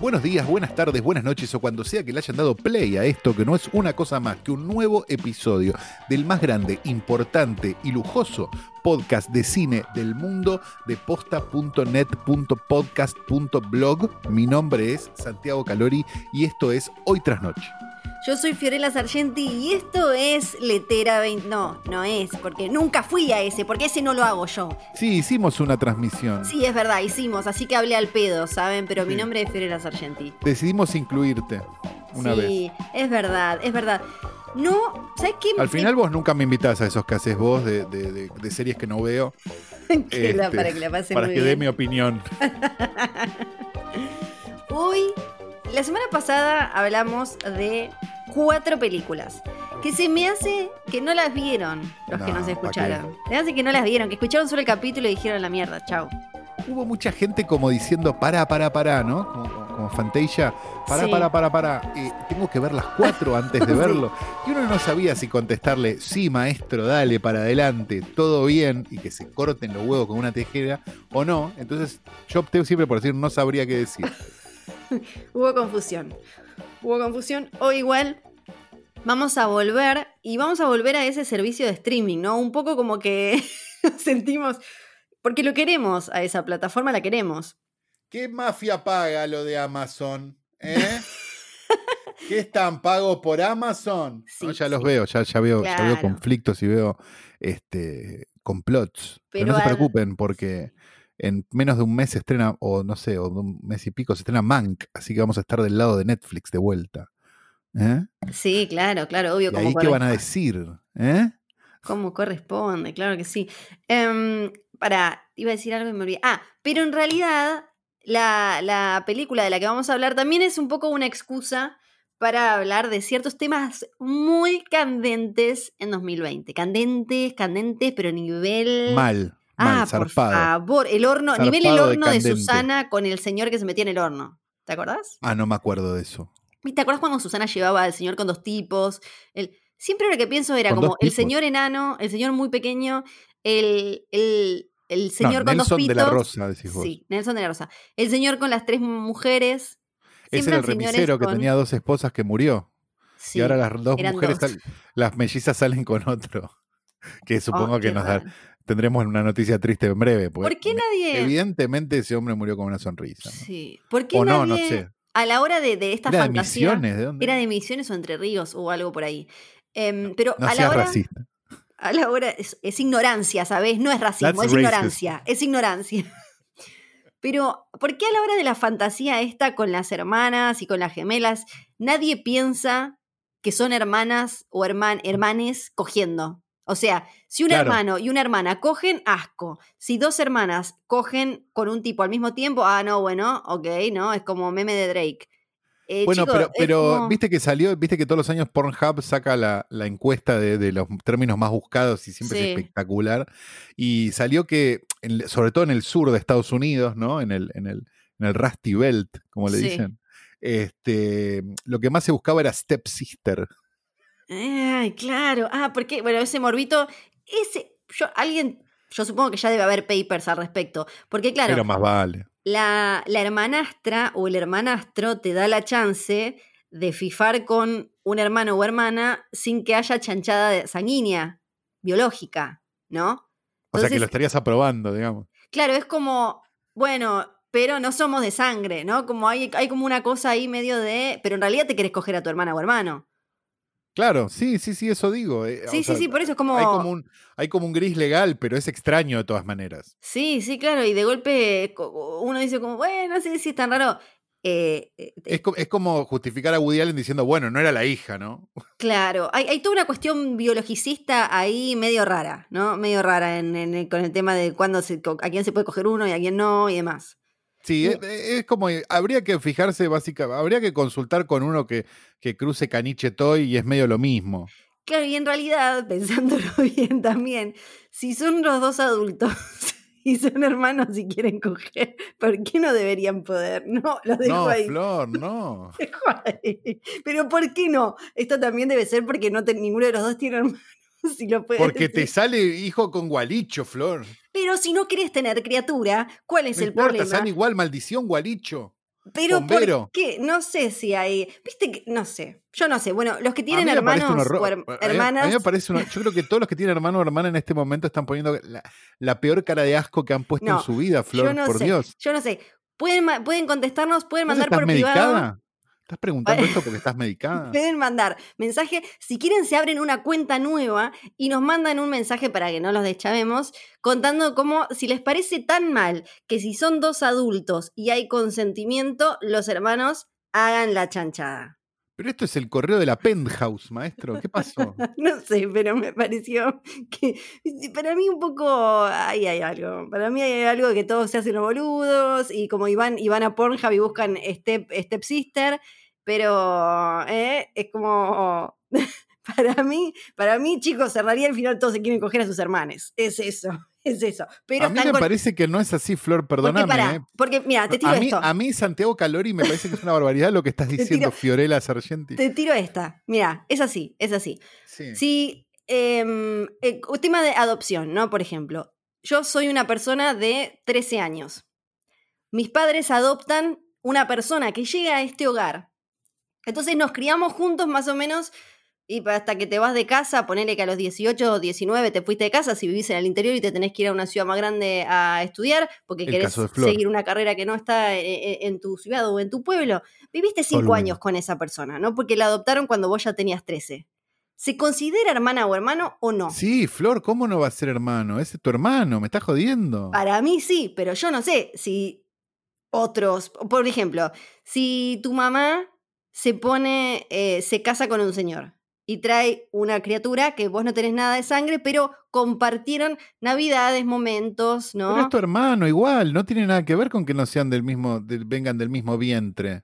Buenos días, buenas tardes, buenas noches o cuando sea que le hayan dado play a esto, que no es una cosa más que un nuevo episodio del más grande, importante y lujoso podcast de cine del mundo de posta.net.podcast.blog. Mi nombre es Santiago Calori y esto es Hoy tras Noche. Yo soy Fiorella Sargenti y esto es Letera 20. No, no es, porque nunca fui a ese, porque ese no lo hago yo. Sí, hicimos una transmisión. Sí, es verdad, hicimos, así que hablé al pedo, ¿saben? Pero mi nombre es Fiorella Sargenti. Decidimos incluirte una vez. Sí, es verdad, es verdad. No, ¿sabes qué? Al final vos nunca me invitás a esos que haces vos de, de- de- de series que no veo. Este, para que la pasen Para muy que dé mi opinión. Hoy, la semana pasada hablamos de cuatro películas. Que se me hace que no las vieron los que No, nos ¿pa' escucharon. Se me hace que no las vieron, que escucharon solo el capítulo y dijeron la mierda, chao. Hubo mucha gente como diciendo, para, para, para, ¿no? Como, como Fantasia, para, Sí. para, para, para. Eh, tengo que ver las cuatro antes de Sí. verlo. Y uno no sabía si contestarle, sí, maestro, dale, para adelante, todo bien, y que se corten los huevos con una tijera, o no. Entonces, yo opté siempre por decir, no sabría qué decir. Hubo confusión. Hubo confusión. O igual, vamos a volver y vamos a volver a ese servicio de streaming, ¿no? Un poco como que nos sentimos. Porque lo queremos a esa plataforma, la queremos. ¿Qué mafia paga lo de Amazon? ¿Eh? ¿Qué están pagos por Amazon? Sí, No, ya los veo, ya, ya veo, ya veo conflictos y veo este complots. Pero, Pero no se preocupen porque en menos de un mes se estrena, o no sé, o de un mes y pico se estrena Mank, así que vamos a estar del lado de Netflix de vuelta. ¿Eh? Sí, claro, claro, obvio. ¿Y como ahí qué van a decir? ¿Eh? Como corresponde, claro que sí. Em, para, iba a decir algo y me olvidé. Ah, pero en realidad la, la película de la que vamos a hablar también es un poco una excusa para hablar de ciertos temas muy candentes en 2020. Candentes, candentes, pero nivel... Mal, mal, ah, por favor, el horno, nivel el de horno de. Susana con el señor que se metía en el horno. ¿Te acordás? Ah, no me acuerdo de eso. ¿Y ¿Te acuerdas cuando Susana llevaba al señor con dos tipos? El, siempre lo que pienso era ¿Con como el señor enano, el señor muy pequeño, el, el, el señor no, con Nelson dos pitos. de la Rosa, decís vos. Sí, Nelson de la Rosa. El señor con las tres mujeres. Ese era el remisero que tenía dos esposas que murió. Sí, y ahora las dos mujeres, dos. sal- las mellizas salen con otro. Que supongo Oh, que nos da- raro. Tendremos una noticia triste en breve. porque ¿Por qué nadie.? Evidentemente ese hombre murió con una sonrisa. ¿no? Sí. ¿Por qué O nadie, no sé. A la hora de, de esta ¿Era de fantasía. Misiones? ¿De dónde? Era de Misiones o Entre Ríos o algo por ahí. Em, pero no a la hora. racista. A la hora es, es ignorancia, ¿sabes? No es racismo, That's es racist. ignorancia. Es ignorancia. Pero, ¿por qué a la hora de la fantasía esta con las hermanas y con las gemelas, nadie piensa que son hermanas o herman, hermanes cogiendo? O sea, si un Claro. hermano y una hermana cogen, asco. Si dos hermanas cogen con un tipo al mismo tiempo, ah, no, bueno, ok, ¿no? Es como meme de Drake. Eh, Bueno, pero, pero como- viste que salió, viste que todos los años Pornhub saca la, la encuesta de, de los términos más buscados y siempre Sí. es espectacular. Y salió que, en- sobre todo en el sur de Estados Unidos, ¿no? En el, en el, en el Rusty Belt, como le Sí. dicen. Este, lo que más se buscaba era Step Sister. Ay, claro. Ah, porque, bueno, ese morbito, ese, yo, alguien, yo supongo que ya debe haber papers al respecto. Porque, claro, Pero más vale. la, la hermanastra o el hermanastro te da la chance de fifar con un hermano o hermana sin que haya chanchada de- sanguínea, biológica, ¿no? O sea que lo estarías aprobando, digamos. Claro, es como, bueno, pero no somos de sangre, ¿no? Como hay, hay como una cosa ahí medio de, pero en realidad te querés coger a tu hermana o hermano. Claro, sí, sí, sí, eso digo. eh, Sí, sí, sea, sí, por eso es como... Hay como, un, hay como un gris legal, pero es extraño de todas maneras. Sí, sí, claro, y de golpe uno dice como, bueno, sí, sí, es tan raro. Eh, eh, Es, co- es como justificar a Woody Allen diciendo, bueno, no era la hija, ¿no? claro, hay, hay toda una cuestión biologicista ahí medio rara, ¿no? Medio rara en, en con el tema de cuándo se, a quién se puede coger uno y a quién no y demás. Sí, No. es, es como, eh, habría que fijarse básicamente, habría que consultar con uno que, que cruce caniche toy y es medio lo mismo. Claro, y en realidad, pensándolo bien también, si son los dos adultos y son hermanos y quieren coger, ¿por qué no deberían poder? No, lo dejo No, ahí. Flor, no. Dejo ahí. Pero ¿por qué no? Esto también debe ser porque no te- ninguno de los dos tiene hermanos. Si lo puedes Porque te sale hijo con gualicho, Flor. Pero si no querés tener criatura, ¿cuál es No el importa, problema? sale igual, maldición, gualicho. Pero. ¿por qué? No sé si hay. Viste que. No sé. Yo no sé. Bueno, los que tienen hermanos o A her- mí- A mí, hermanas. me parece una- Yo creo que todos los que tienen hermano o hermana en este momento están poniendo la, la peor cara de asco que han puesto No, en su vida, Flor, yo no por sé. Dios. Yo no sé. Pueden, pueden contestarnos, pueden ¿Vos mandar por medicada? privado. ¿Estás preguntando esto porque estás medicada? Pueden mandar mensaje. Si quieren, se abren una cuenta nueva y nos mandan un mensaje para que no los deschavemos, contando cómo, si les parece tan mal que si son dos adultos y hay consentimiento, los hermanos hagan la chanchada. Pero esto es el correo de la penthouse, maestro. ¿Qué pasó? No sé, pero me pareció que para mí un poco ahí hay algo. Para mí hay algo que todos se hacen los boludos y como iban, iban a Pornhub y buscan Step, step Sister, pero eh, es como para mí, para mí, chicos, cerraría el final todos se quieren coger a sus hermanos. Es eso, es eso. Pero a mí me con- parece que no es así, Flor, porque, perdóname. ¿eh? porque mira, te tiro A mí, esto. a mí, Santiago Calori, me parece que es una barbaridad lo que estás diciendo, tiro- Fiorella Sargenti. Te tiro esta. Mira, es así, es así. Sí. Si, em, eh, tema de adopción, ¿no? Por ejemplo, yo soy una persona de 13 años. Mis padres adoptan una persona que llega a este hogar. Entonces nos criamos juntos más o menos y hasta que te vas de casa, ponele que a los 18 o 19 te fuiste de casa, si vivís en el interior y te tenés que ir a una ciudad más grande a estudiar porque El querés seguir una carrera que no está e- e- en tu ciudad o en tu pueblo. Viviste cinco Olmo. años con esa persona, ¿no? Porque la adoptaron cuando vos ya tenías 13. ¿Se considera hermana o hermano o no? Sí, Flor, ¿cómo no va a ser hermano? Ese es tu hermano, me estás jodiendo. Para mí sí, pero yo no sé si otros, por ejemplo, si tu mamá se pone, eh, se casa con un señor y trae una criatura que vos no tenés nada de sangre, pero compartieron navidades, momentos, Pero es ¿no? tu hermano, igual, no tiene nada que ver con que no sean del mismo, del- vengan del mismo vientre.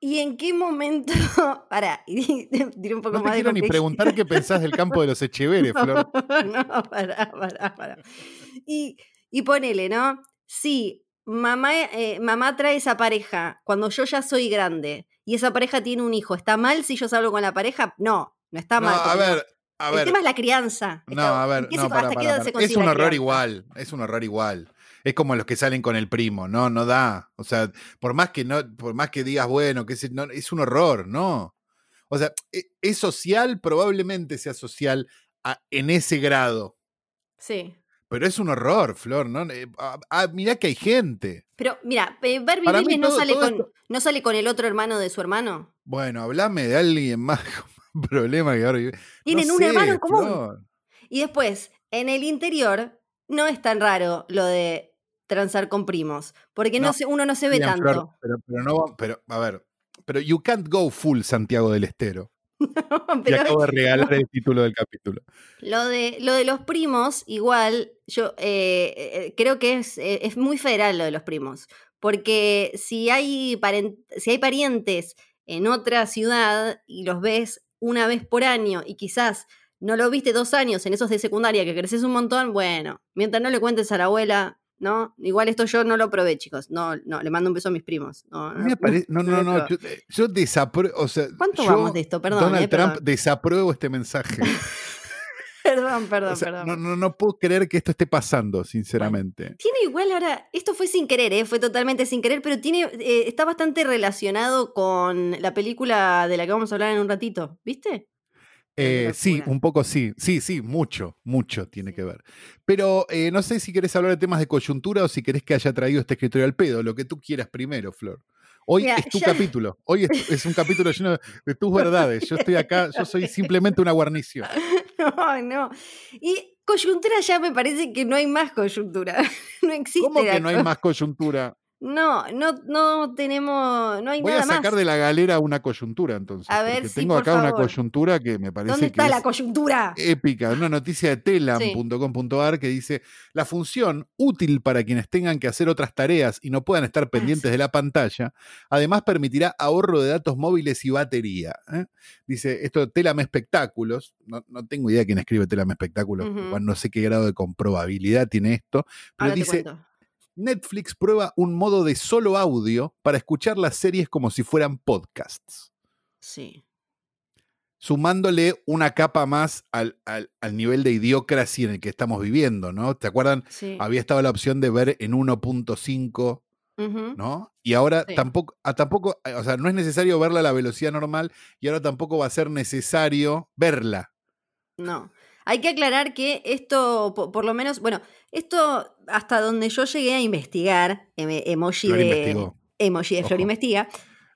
¿Y en qué momento? Para, diré un poco No te más de quiero ni preguntar qué pensás del campo de los Echeveres, Flor. no, pará, pará, pará. Y, y ponele, ¿no? Si mamá, eh, mamá trae esa pareja cuando yo ya soy grande y esa pareja tiene un hijo, ¿está mal si yo salgo con la pareja? No, no está No, mal. a ver, a El ver. tema es la crianza. No, Está- a ver, ¿qué se- no, para, ¿Hasta qué para, para. Es un horror igual, es un horror igual. Es como los que salen con el primo, no, no da. O sea, por más que no, por más que digas, bueno, que es, no, es un horror, no. O sea, e- es social, probablemente sea social a- en ese grado. Sí. Pero es un horror, Flor, ¿no? Eh, ah, ah, mirá que hay gente. Pero mira, eh, Barbie Willis no, todo- sale todo con, esto- no sale con el otro hermano de su hermano. Bueno, hablame de alguien más con problema que ahora. No Tienen un sé, hermano en común. Flor. Y después, en el interior, no es tan raro lo de transar con primos, porque no No, se, uno no se ve Bien, Flor, tanto. pero, pero no, pero, a ver, pero you can't go full Santiago del Estero. Pero acabo de regalar el título del capítulo. lo de, lo de los primos, igual, yo eh, eh, creo que es, eh, es muy federal lo de los primos, porque si hay, si hay parientes en otra ciudad y los ves una vez por año y quizás no lo viste dos años en esos de secundaria que creces un montón, bueno, mientras no le cuentes a la abuela, ¿no? Igual esto yo no lo probé, chicos. No, no, le mando un beso a mis primos. No, no, no, no, yo, yo desapruebo, o sea, ¿Cuánto yo, vamos de esto? Perdón, Donald eh, Trump, perdón. desapruebo este mensaje. Perdón, perdón, O sea, perdón. no, no, no puedo creer que esto esté pasando, sinceramente. Tiene igual ahora, esto fue sin querer, ¿eh? fue totalmente sin querer, pero tiene, eh, está bastante relacionado con la película de la que vamos a hablar en un ratito, ¿viste? Eh, sí, un poco sí, sí, sí, mucho, mucho tiene que ver. Pero eh, no sé si querés hablar de temas de coyuntura o si querés que haya traído este escritorio al pedo, lo que tú quieras primero, Flor. Hoy Mira, es tu capítulo, hoy es, es un capítulo lleno de tus verdades. Yo estoy acá, yo soy simplemente una guarnición. No, no. Y coyuntura ya me parece que no hay más coyuntura. No existe. ¿Cómo que no hay más coyuntura? No, no, no tenemos, no hay Voy nada a sacar más. de la galera una coyuntura entonces. A ver, sí, tengo por acá una coyuntura que me parece ¿Dónde que está la es coyuntura? épica, una noticia de telam.com.ar que dice, la función útil para quienes tengan que hacer otras tareas y no puedan estar pendientes Ah, sí. de la pantalla, además permitirá ahorro de datos móviles y batería. ¿eh? Dice, esto Telam Espectáculos, no, no tengo idea de quién escribe Telam Espectáculos, igual no sé qué grado de comprobabilidad tiene esto, pero Ahora dice. Netflix prueba un modo de solo audio para escuchar las series como si fueran podcasts Sí. sumándole una capa más al, al- al nivel de idiocracia en el que estamos viviendo, ¿no? ¿Te acuerdan? Sí. Había estado la opción de ver en 1.5, Ujú. ¿no? Y ahora Sí. tampoco, ah, tampoco, eh, o sea, no es necesario verla a la velocidad normal y ahora tampoco va a ser necesario verla. No. Hay que aclarar que esto, po- por, lo menos, bueno, esto hasta donde yo llegué a investigar, em- emoji Flor de, investigó. emoji de Flor Ojo. investiga,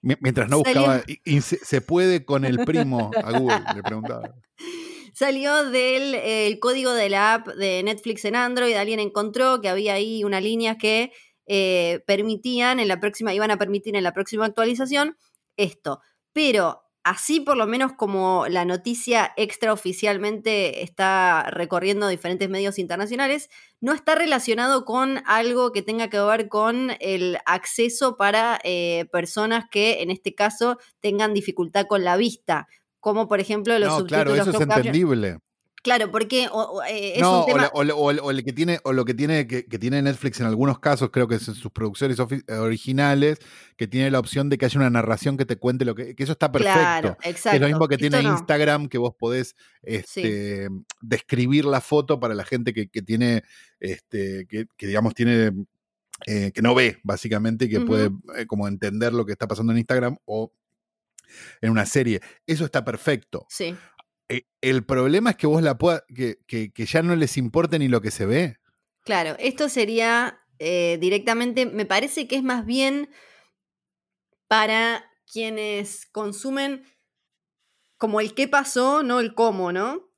Mi- Mientras no Salió- buscaba, se, puede con el primo a Google, le preguntaba. salió del eh, el código de la app de Netflix en Android. Alguien encontró que había ahí unas líneas que eh, permitían en la próxima, iban a permitir en la próxima actualización esto. Pero así por lo menos como la noticia extraoficialmente está recorriendo diferentes medios internacionales, no está relacionado con algo que tenga que ver con el acceso para eh, personas que en este caso tengan dificultad con la vista, como por ejemplo los No, claro, subtítulos eso es closed caption. entendible. Claro, porque o- o, eh, es no, un tema... o, la- o o el- que tiene, o lo que tiene, que, que tiene Netflix en algunos casos, creo que es en sus producciones eh, originales, que tiene la opción de que haya una narración que te cuente lo que. que eso está perfecto. Claro, exacto. es lo mismo que Esto tiene no. Instagram, que vos podés este, describir la foto para la gente que, que tiene, este, que, que, digamos tiene, eh, que no ve, básicamente, y que puede eh, como entender lo que está pasando en Instagram o en una serie. Eso está perfecto. Sí. Eh, El problema es que vos la puedas, que, que, que ya no les importe ni lo que se ve. Claro, esto sería eh, directamente, me parece que es más bien para quienes consumen como el qué pasó, no el cómo, ¿no?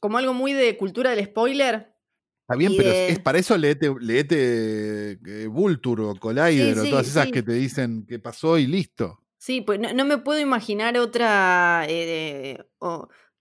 Como algo muy de cultura del spoiler. Está bien, pero de- es, para eso leete, leete eh, Vulture o Collider Sí, o todas esas sí. que te dicen que pasó y listo. Sí, pues no, no me puedo imaginar otra. eh,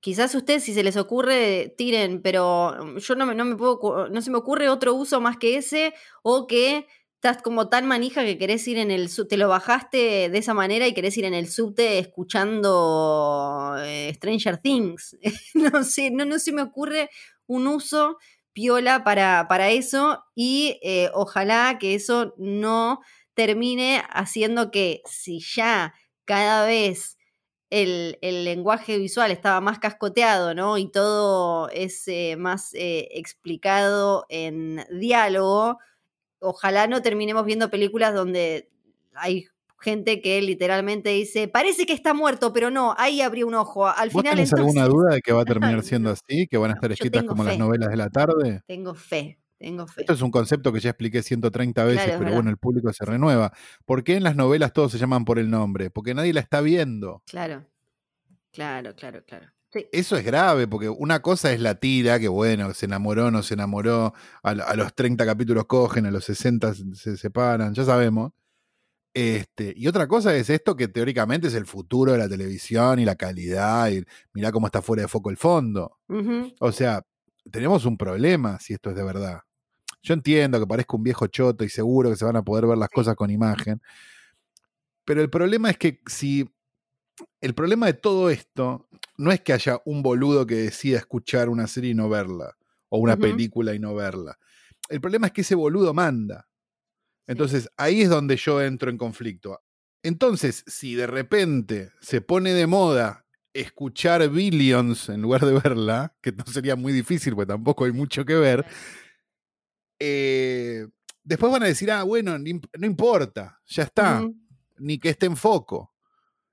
quizás ustedes, si se les ocurre, tiren, pero mm, yo no me, no me puedo. No se me ocurre otro uso más que ese, o que estás como tan manija que querés ir en el te lo bajaste de esa manera y querés ir en el subte escuchando eh, Stranger Things. no sé, no, no se me ocurre un uso piola para, para eso y eh, ojalá que eso no termine haciendo que si ya cada vez el, el lenguaje visual estaba más cascoteado, ¿no? Y todo es eh, más eh, explicado en diálogo, ojalá no terminemos viendo películas donde hay gente que literalmente dice, parece que está muerto, pero no, ahí abrió un ojo. Al ¿Vos final tenés alguna duda de que va a terminar siendo así? ¿Que van a estar escritas como las novelas de la tarde? Tengo fe, tengo fe. Esto es un concepto que ya expliqué 130 veces, Claro, pero verdad. bueno, el público se renueva. ¿Por qué en las novelas todos se llaman por el nombre? Porque nadie la está viendo. Claro, claro, claro, claro. Sí. Eso es grave, porque una cosa es la tira, que bueno, se enamoró, no se enamoró, a, lo- a los 30 capítulos cogen, a los 60 se- se separan, ya sabemos. Este, y otra cosa es esto que teóricamente es el futuro de la televisión y la calidad, y mirá cómo está fuera de foco el fondo. O sea, tenemos un problema si esto es de verdad. Yo entiendo que parezca un viejo choto y seguro que se van a poder ver las cosas con imagen. Pero el problema es que si. El problema de todo esto no es que haya un boludo que decida escuchar una serie y no verla, o una película y no verla. El problema es que ese boludo manda. Entonces, ahí es donde yo entro en conflicto. Entonces, si de repente se pone de moda escuchar Billions en lugar de verla, que no sería muy difícil, porque tampoco hay mucho que ver, eh, después van a decir, ah, bueno, no importa, ya está, ni que esté en foco.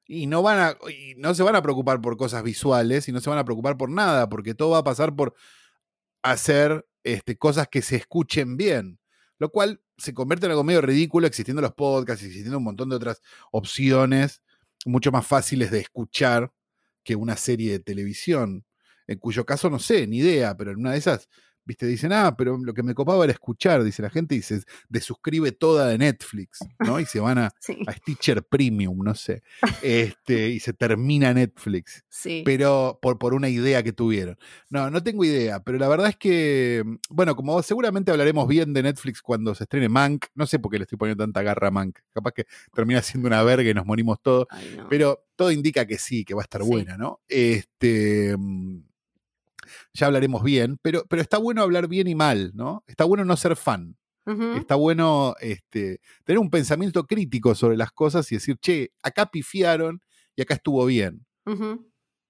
Y no, van a, y no se van a preocupar por cosas visuales y no se van a preocupar por nada, porque todo va a pasar por hacer este, cosas que se escuchen bien. Lo cual se convierte en algo medio ridículo existiendo los podcasts, existiendo un montón de otras opciones mucho más fáciles de escuchar que una serie de televisión. En cuyo caso no sé, ni idea, pero en una de esas viste, dicen, ah, pero lo que me copaba era escuchar, dice la gente, y se desuscribe toda de Netflix, ¿no? Y se van a, a Stitcher Premium, no sé. Este, y se termina Netflix. Sí. Pero por, por una idea que tuvieron. No, no tengo idea, pero la verdad es que, bueno, como seguramente hablaremos bien de Netflix cuando se estrene Mank, no sé por qué le estoy poniendo tanta garra a Mank, capaz que termina siendo una verga y nos morimos todos, pero todo indica que sí, que va a estar buena, ¿no? Este mm, ya hablaremos bien, pero, pero está bueno hablar bien y mal, ¿no? Está bueno no ser fan. Está bueno este, tener un pensamiento crítico sobre las cosas y decir, che, acá pifiaron y acá estuvo bien.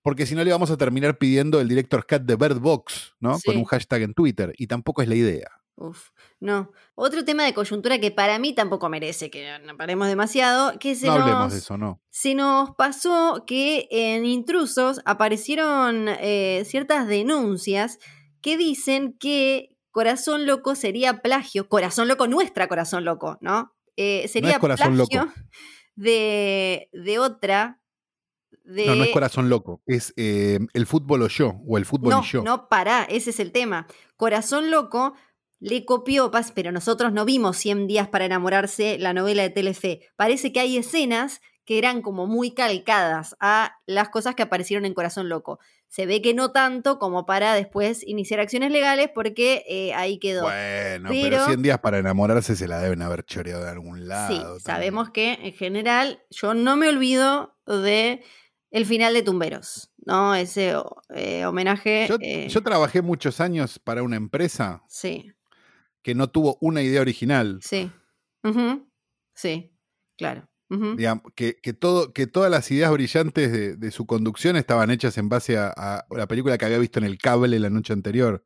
Porque si no le vamos a terminar pidiendo el director cut de Bird Box, ¿no? Con un hashtag en Twitter. Y tampoco es la idea. Uf, no. Otro tema de coyuntura que para mí tampoco merece que no paremos demasiado, que se no nos, hablemos de eso, no. Se nos pasó que en Intrusos aparecieron eh, ciertas denuncias que dicen que Corazón Loco sería plagio, Corazón Loco, nuestra Corazón Loco, ¿no? Eh, sería plagio loco. De, de otra de... No, no es corazón loco, es eh, el fútbol o yo, o el fútbol y yo. No, pará, ese es el tema. Corazón loco le copió, pero nosotros no vimos 100 días para enamorarse la novela de Telefe. Parece que hay escenas que eran como muy calcadas a las cosas que aparecieron en Corazón Loco. Se ve que no tanto como para después iniciar acciones legales porque eh, ahí quedó. Bueno, pero, 100 días para enamorarse se la deben haber choreado de algún lado. Sí, sabemos que en general yo no me olvido de el final de Tumberos, ¿no? Ese eh, homenaje. Yo, eh yo, trabajé muchos años para una empresa. Sí que no tuvo una idea original. Sí. Sí, claro. que, que, todo, que todas las ideas brillantes de, su conducción estaban hechas en base a, la película que había visto en el cable la noche anterior.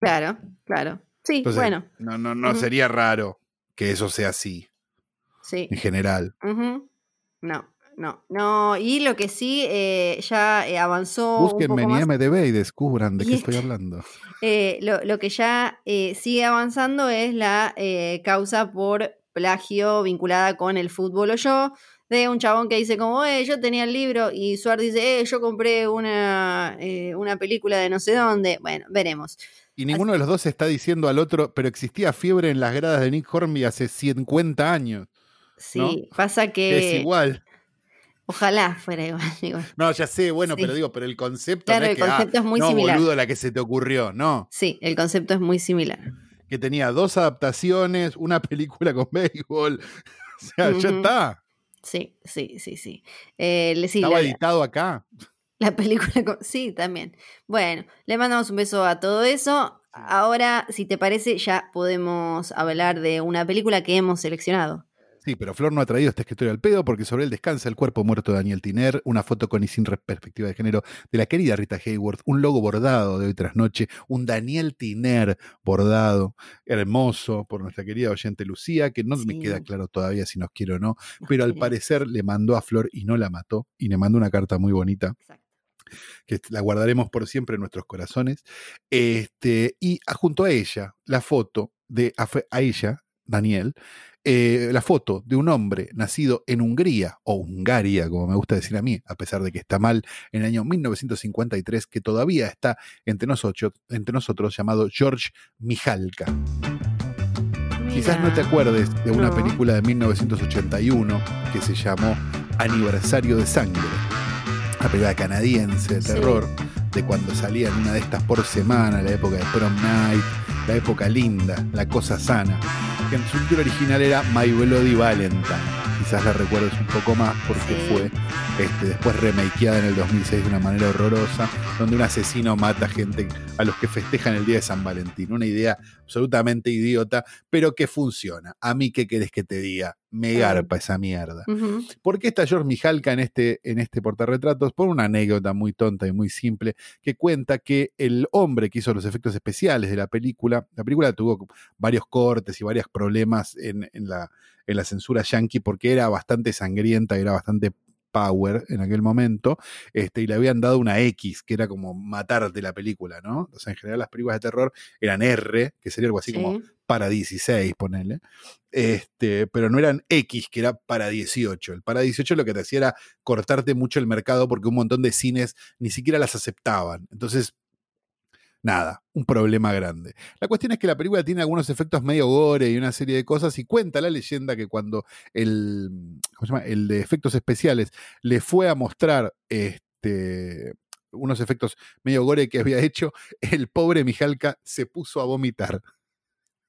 Claro, claro. Sí, bueno. No, no, no sería raro que eso sea así. Sí. En general. No. No, no, y lo que sí eh, ya eh, avanzó. Búsquenme en MDB y descubran de qué estoy hablando. Eh, lo, que ya sigue avanzando es la causa por plagio vinculada con el fútbol o yo, de un chabón que dice como, eh, yo tenía el libro, y Suárez dice, eh, yo compré una, una película de no sé dónde. Bueno, veremos. Y ninguno de los dos está diciendo al otro, pero existía fiebre en las gradas de Nick Hornby hace 50 años. Sí, pasa que. Es igual. Ojalá fuera igual. No, ya sé, bueno, pero digo, pero el concepto no es el que, concepto ah, es muy no, similar. boludo, la que se te ocurrió, no. Sí, el concepto es muy similar. Que tenía dos adaptaciones, una película con béisbol. O sea, ya está. Sí, sí, sí, sí. Eh, Estaba editado acá. La película, con, sí, también. Bueno, le mandamos un beso a todo eso. Ahora, si te parece, ya podemos hablar de una película que hemos seleccionado. Sí, pero Flor no ha traído esta escritorio al pedo porque sobre él descansa el cuerpo muerto de Daniel Tiner, una foto con y sin perspectiva de género de la querida Rita Hayworth, un logo bordado de hoy tras noche, un Daniel Tiner bordado, hermoso por nuestra querida oyente Lucía, que no me queda claro todavía si nos quiere o no, pero al parecer le mandó a Flor y no la mató, y le mandó una carta muy bonita. que la guardaremos por siempre en nuestros corazones. Este, y junto a ella, la foto de a ella, Daniel, eh, la foto de un hombre nacido en Hungría, o Hungaria, como me gusta decir a mí, a pesar de que está mal, en el año 1953, que todavía está entre nosotros, entre nosotros llamado George Mijalka. Quizás no te acuerdes de una película de 1981 que se llamó Aniversario de Sangre, una película canadiense de terror, de cuando salía en una de estas por semana, la época de Prom Night, la época linda, la cosa sana que en su título original era My Bloody Valentine. Quizás la recuerdes un poco más porque fue este, después remakeada en el 2006 de una manera horrorosa, donde un asesino mata gente a los que festejan el día de San Valentín. Una idea absolutamente idiota, pero que funciona. A mí, ¿qué querés que te diga? Me garpa esa mierda. ¿Por qué está George Mijalka en este, en este portarretratos? Por una anécdota muy tonta y muy simple que cuenta que el hombre que hizo los efectos especiales de la película, la película tuvo varios cortes y varios problemas en, en la, en la censura yankee porque era bastante sangrienta, era bastante power en aquel momento, este, y le habían dado una X, que era como matarte la película, ¿no? O sea, en general las películas de terror eran R, que sería algo así como para 16, ponele. Este, pero no eran X, que era para 18. El para 18 lo que te hacía era cortarte mucho el mercado porque un montón de cines ni siquiera las aceptaban. Entonces, nada, un problema grande. La cuestión es que la película tiene algunos efectos medio gore y una serie de cosas y cuenta la leyenda que cuando el, ¿cómo se llama? el de efectos especiales le fue a mostrar este, unos efectos medio gore que había hecho, el pobre Mijalka se puso a vomitar.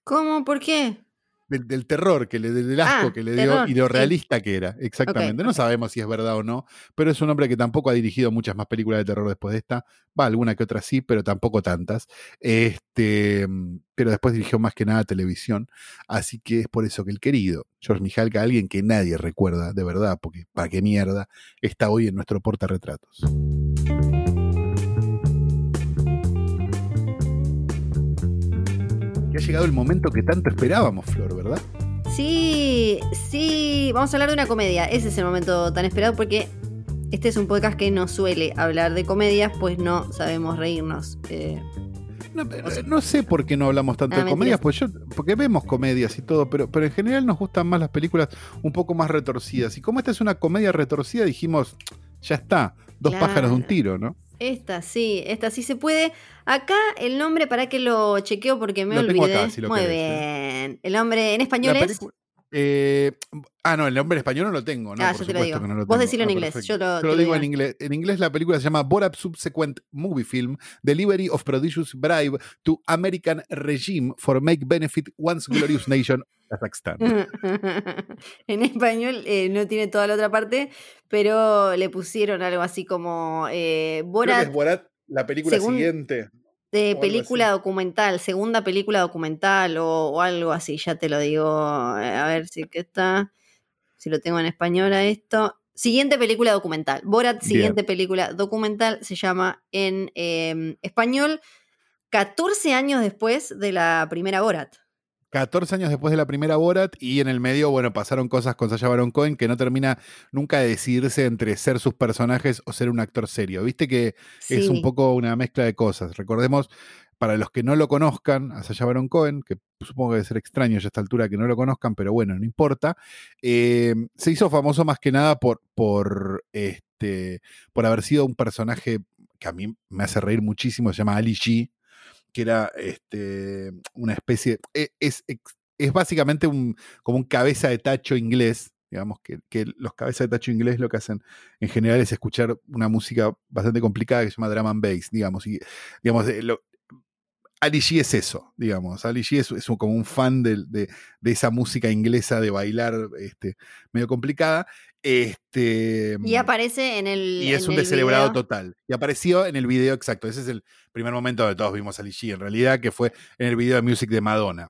¿Cómo? ¿Por qué? Del, terror, que le, del asco Ah, que le terror, dio y lo sí. realista que era. Exactamente. No sabemos si es verdad o no, pero es un hombre que tampoco ha dirigido muchas más películas de terror después de esta. Va, alguna que otra sí, pero tampoco tantas. Este, pero después dirigió más que nada televisión. Así que es por eso que el querido George Mijalka, alguien que nadie recuerda de verdad, porque para qué mierda, está hoy en nuestro portarretratos. Y ha llegado el momento que tanto esperábamos, Flor, ¿verdad? Sí, sí, vamos a hablar de una comedia. Ese es el momento tan esperado porque este es un podcast que no suele hablar de comedias, pues no sabemos reírnos. Eh, No, sé por qué no hablamos tanto Ah, de comedias, pues yo, porque vemos comedias y todo, pero, pero en general nos gustan más las películas un poco más retorcidas. Y como esta es una comedia retorcida, dijimos, ya está, dos Claro. pájaros de un tiro, ¿no? Esta sí, esta sí se puede. Acá el nombre, para que lo chequeo porque me Lo olvidé. acá, si lo Muy querés, bien. El nombre en español La es. Eh, ah, no, el nombre en español no lo tengo, ¿no? Ah, Por yo te lo digo. no lo Vos decilo en Ah, inglés, perfecto. yo lo- Yo digo digo. en inglés. En inglés la película se llama Borat Subsequent Movie Film, Delivery of Prodigious Bribe to American Regime for Make Benefit Once Glorious Nation, Kazakhstan. en español eh, no tiene toda la otra parte, pero le pusieron algo así como eh, Creo que Borat es Borat, la película según- siguiente. De película así. documental, segunda película documental o, o algo así, ya te lo digo. eh, A ver si que está, si lo tengo en español a esto. Siguiente película documental. Borat, Bien. siguiente película documental, se llama en eh, español 14 años después de la primera Borat. 14 años después de la primera Borat y en el medio, bueno, pasaron cosas con Sasha Baron Cohen que no termina nunca de decidirse entre ser sus personajes o ser un actor serio. Viste que es un poco una mezcla de cosas. Recordemos, para los que no lo conozcan, a Sasha Baron Cohen, que supongo que debe ser extraño ya a esta altura que no lo conozcan, pero bueno, no importa, eh, se hizo famoso más que nada por, por, este, por haber sido un personaje que a mí me hace reír muchísimo, se llama Ali G, que era este, una especie, e- es, es, es básicamente un, como un cabeza de tacho inglés, digamos que, que los cabezas de tacho inglés lo que hacen en general es escuchar una música bastante complicada que se llama drum and bass, digamos, y digamos, eh, lo- Ali G es eso, digamos. Ali G es, como un fan de, de- de esa música inglesa de bailar este, medio complicada. Este, Y aparece en el. y es en un el descelebrado video. total. Y apareció en el video exacto. Ese es el primer momento donde todos vimos a Ali G, en realidad, que fue en el video de Music de Madonna.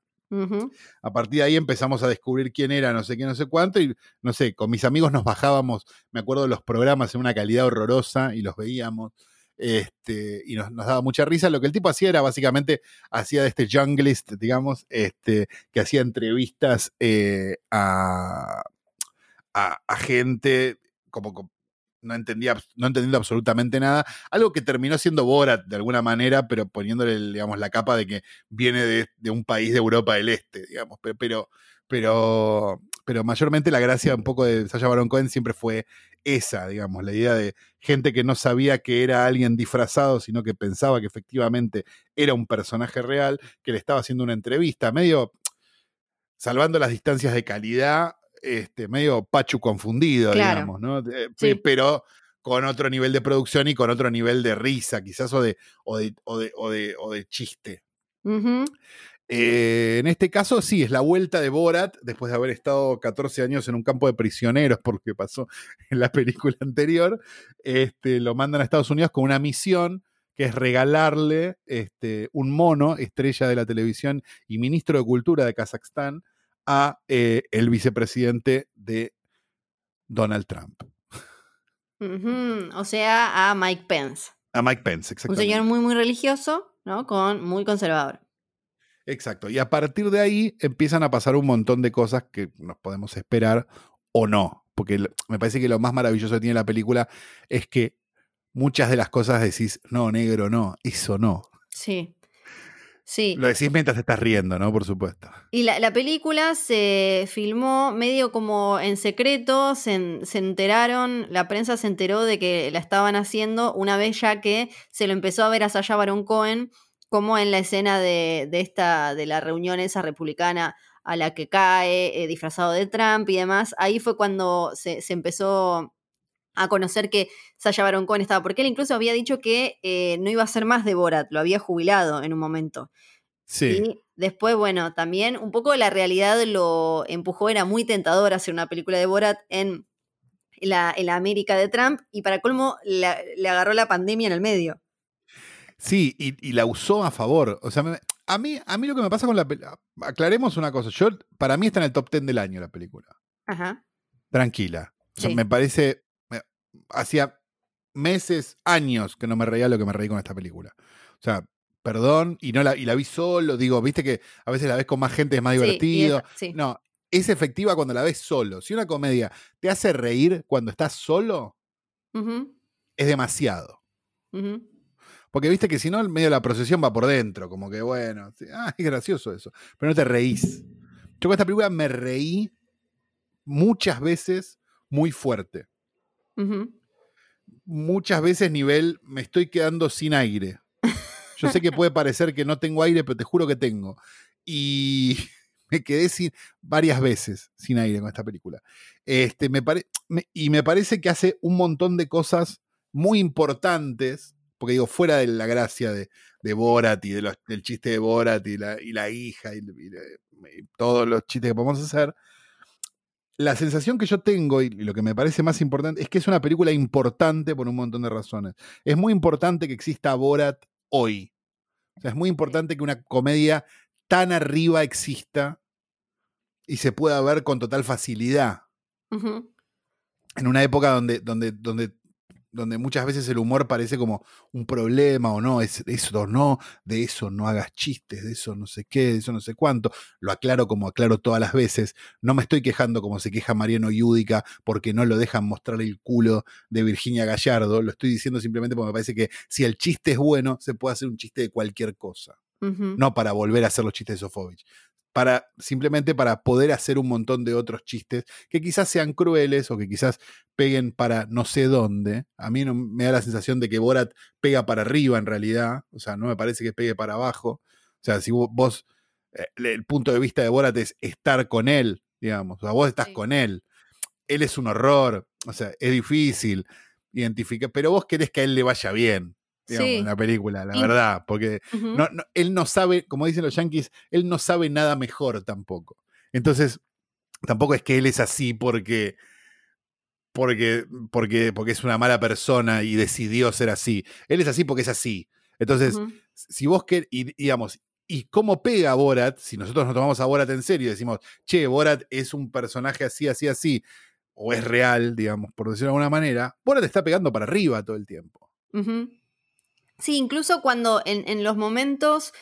A partir de ahí empezamos a descubrir quién era, no sé qué, no sé cuánto, y no sé, con mis amigos nos bajábamos, me acuerdo de los programas en una calidad horrorosa y los veíamos. Este, y nos, nos daba mucha risa. Lo que el tipo hacía era básicamente, hacía de este junglist, digamos, este, que hacía entrevistas eh, a, a, gente como, no entendía, no entendiendo absolutamente nada. Algo que terminó siendo Borat de alguna manera, pero poniéndole, digamos, la capa de que viene de, de un país de Europa del Este, digamos. Pero, pero, pero mayormente la gracia un poco de Sasha Baron Cohen siempre fue esa, digamos, la idea de gente que no sabía que era alguien disfrazado, sino que pensaba que efectivamente era un personaje real, que le estaba haciendo una entrevista, medio salvando las distancias de calidad, este, medio Pachu confundido, Claro. digamos, ¿no? Eh, Sí. Pero con otro nivel de producción y con otro nivel de risa, quizás, o de, o de, o de, o de, o de chiste. Eh, en este caso, sí, es la vuelta de Borat, después de haber estado 14 años en un campo de prisioneros, por lo que pasó en la película anterior. Este, lo mandan a Estados Unidos con una misión que es regalarle este, un mono, estrella de la televisión y ministro de Cultura de Kazajstán, a eh, el vicepresidente de Donald Trump. O sea, a Mike Pence. A Mike Pence, Un exactamente. señor muy, muy religioso, ¿no? Con muy conservador. Exacto. Y a partir de ahí empiezan a pasar un montón de cosas que nos podemos esperar o no. Porque me parece que lo más maravilloso que tiene la película es que muchas de las cosas decís, no, negro, no, eso no. Sí. Sí. Lo decís mientras te estás riendo, ¿no? Por supuesto. Y la, la película se filmó medio como en secreto, se, en- se enteraron, la prensa se enteró de que la estaban haciendo una vez ya que se lo empezó a ver a Sasha Baron Cohen como en la escena de, de esta, de la reunión esa republicana a la que cae, eh, disfrazado de Trump y demás, ahí fue cuando se, se empezó a conocer que Sasha Baron Cohen estaba, porque él incluso había dicho que eh, no iba a ser más de Borat, lo había jubilado en un momento. Sí. Y después, bueno, también un poco la realidad lo empujó, era muy tentador hacer una película de Borat en la, en la América de Trump y para colmo le agarró la pandemia en el medio. Sí, y, y la usó a favor. O sea, me- a, mí, a mí lo que me pasa con la película. Aclaremos una cosa. Yo, para mí está en el top 10 del año la película. Ajá. Tranquila. O sea, Sí. me parece. me- Hacía meses, años que no me reía lo que me reí con esta película. O sea, perdón, y no la, y la vi solo. Digo, viste que a veces la ves con más gente, es más Sí, divertido. sí. No, es efectiva cuando la ves solo. Si una comedia te hace reír cuando estás solo, es demasiado. ujú. Porque viste que si no, el medio de la procesión va por dentro, como que bueno, ah, es gracioso eso, pero no te reís. Yo con esta película me reí muchas veces muy fuerte. Muchas veces nivel, me estoy quedando sin aire. Yo sé que puede parecer que no tengo aire, pero te juro que tengo. Y me quedé sin, varias veces sin aire con esta película. Este, me pare- me- y me parece que hace un montón de cosas muy importantes, porque digo, fuera de la gracia de, de Borat y de los- del chiste de Borat y la, y la hija y, y de- y todos los chistes que podemos hacer, la sensación que yo tengo y lo que me parece más importante es que es una película importante por un montón de razones. Es muy importante que exista Borat hoy. O sea, es muy importante que una comedia tan arriba exista y se pueda ver con total facilidad. En una época donde, donde, donde, donde muchas veces el humor parece como un problema o no, es eso no, de eso no hagas chistes, de eso no sé qué, de eso no sé cuánto. Lo aclaro como aclaro todas las veces. No me estoy quejando como se queja Mariano Yudica porque no lo dejan mostrar el culo de Virginia Gallardo. Lo estoy diciendo simplemente porque me parece que si el chiste es bueno, se puede hacer un chiste de cualquier cosa no para volver a hacer los chistes de Sofovich, para simplemente para poder hacer un montón de otros chistes que quizás sean crueles o que quizás peguen para no sé dónde. A mí no me da la sensación de que Borat pega para arriba en realidad, o sea, no me parece que pegue para abajo. O sea, si vo- vos eh, el punto de vista de Borat es estar con él, digamos, o sea, vos estás Sí. con él. Él es un horror, o sea, es difícil identificar, pero vos querés que a él le vaya bien. Digamos, Sí. en la película, la Y- verdad, porque Ujú. no, no, él no sabe, como dicen los yankees, él no sabe nada mejor tampoco. Entonces, tampoco es que él es así porque, porque, porque, porque es una mala persona y decidió ser así. Él es así porque es así. Entonces, si vos querés, y, digamos, ¿y cómo pega Borat? Si nosotros nos tomamos a Borat en serio y decimos, che, Borat es un personaje así, así, así, o es real, digamos, por decirlo de alguna manera, Borat está pegando para arriba todo el tiempo. Ujú. Sí, incluso cuando en, en los momentos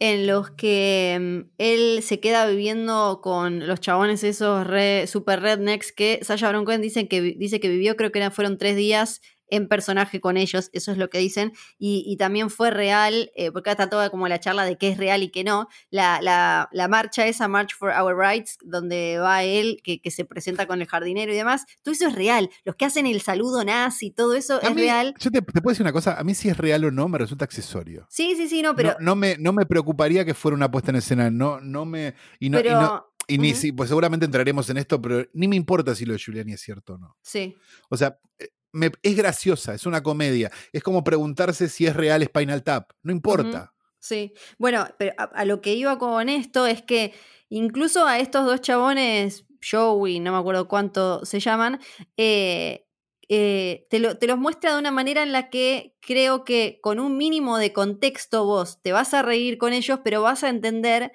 en los que mm, él se queda viviendo con los chabones esos re, super rednecks que Sasha Baron Cohen dice que, dice que vivió, creo que eran, fueron tres días en personaje con ellos, eso es lo que dicen, y, y también fue real, eh, porque acá está toda como la charla de qué es real y qué no, la, la, la marcha esa, March for Our Rights, donde va él, que, que se presenta con el jardinero y demás, todo eso es real, los que hacen el saludo nazi, todo eso A es mí- real. Yo te, te puedo decir una cosa, a mí si es real o no me resulta accesorio. Sí, sí, sí, no, pero... no, no me, no me preocuparía que fuera una puesta en escena. No, no me. Y, no, y, pero no- y ni si, pues seguramente entraremos en esto, pero ni me importa si lo de Giuliani es cierto o no. sí. O sea, eh, me- es graciosa, es una comedia. Es como preguntarse si es real Spinal Tap. No importa. Sí, bueno, pero a, a lo que iba con esto es que incluso a estos dos chabones, Joey, no me acuerdo cuánto se llaman, eh, eh, te, lo- te los muestra de una manera en la que creo que con un mínimo de contexto vos te vas a reír con ellos, pero vas a entender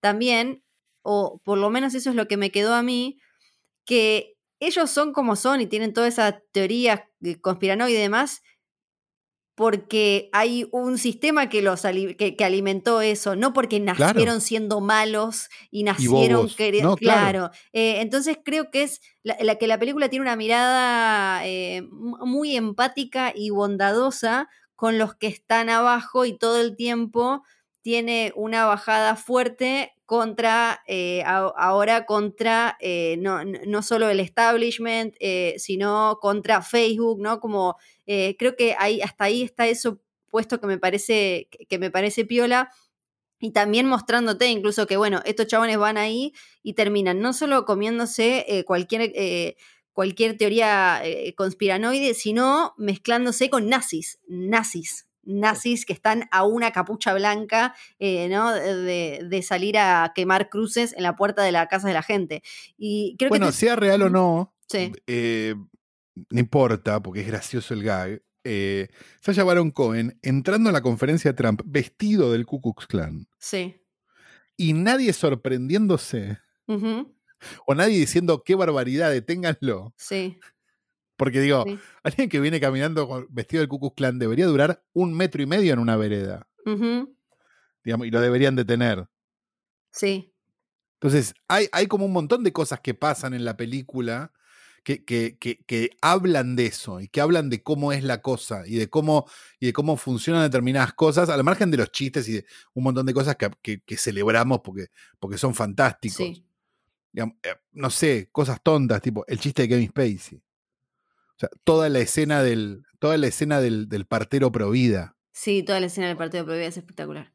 también, o por lo menos eso es lo que me quedó a mí, que ellos son como son y tienen toda esa teoría eh, conspiranoide y demás, porque hay un sistema que los ali- que, que alimentó eso, no porque nacieron siendo malos y nacieron bobos. queri- No, claro. claro. Eh, entonces creo que es la, la que la película tiene una mirada eh, mu- muy empática y bondadosa con los que están abajo y todo el tiempo tiene una bajada fuerte contra, eh, ahora contra eh, no, no- solo el establishment, eh, sino contra Facebook, ¿no? Como eh, creo que ahí, hasta ahí está eso puesto que me parece, que me parece piola. Y también mostrándote incluso que, bueno, estos chabones van ahí y terminan no solo comiéndose eh, cualquier, eh, cualquier teoría conspiranoide, sino mezclándose con nazis, nazis, nazis que están a una capucha blanca, ¿no? De, salir a quemar cruces en la puerta de la casa de la gente. Y creo bueno, sea real o no, sí. no importa, porque es gracioso el gag eh, Sasha Baron Cohen entrando a la conferencia de Trump vestido del Ku Klux Klan. Sí. Y nadie sorprendiéndose. O nadie diciendo qué barbaridad, deténganlo. Sí. Porque digo, alguien que viene caminando vestido del Ku Klux Klan debería durar un metro y medio en una vereda. Digamos, y lo deberían detener. Sí. Entonces, hay, hay como un montón de cosas que pasan en la película que, que, hablan de eso y que hablan de cómo es la cosa y de cómo, y de cómo funcionan determinadas cosas, al margen de los chistes y de un montón de cosas que, celebramos porque, porque son fantásticos. Eh, no sé, cosas tontas, tipo el chiste de Kevin Spacey. O sea, toda la escena del, toda la escena del, del partero vida Sí, toda la escena del partero vida es espectacular.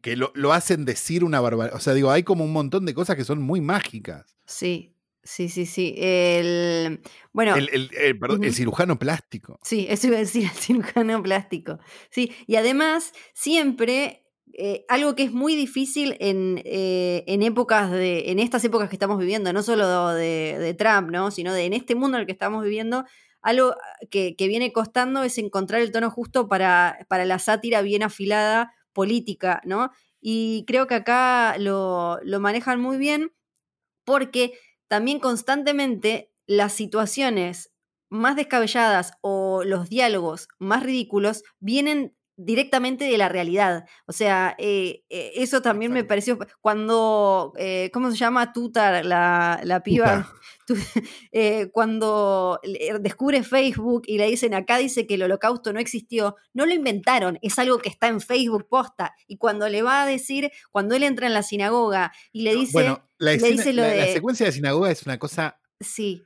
Que lo, lo hacen decir una barbaridad. O sea, digo, hay como un montón de cosas que son muy mágicas. Sí, Sí, sí, sí. El, bueno. El, el, cirujano plástico. Sí, eso iba a decir, el cirujano plástico. Sí, y además, siempre, eh, algo que es muy difícil en, eh, en, épocas de. en estas épocas que estamos viviendo, no solo de, de, Trump, ¿no? Sino de en este mundo en el que estamos viviendo, algo que, que viene costando es encontrar el tono justo para, para la sátira bien afilada política, ¿no? Y creo que acá lo, lo manejan muy bien porque también constantemente las situaciones más descabelladas o los diálogos más ridículos vienen directamente de la realidad. O sea, eh, eh, eso también me pareció cuando, eh, ¿cómo se llama? Tutar, la, la piba. cuando descubre Facebook y le dicen acá dice que el holocausto no existió, no lo inventaron, es algo que está en Facebook posta. Y cuando le va a decir, cuando él entra en la sinagoga y le dice... Bueno, la, la secuencia de sinagoga es una cosa... Sí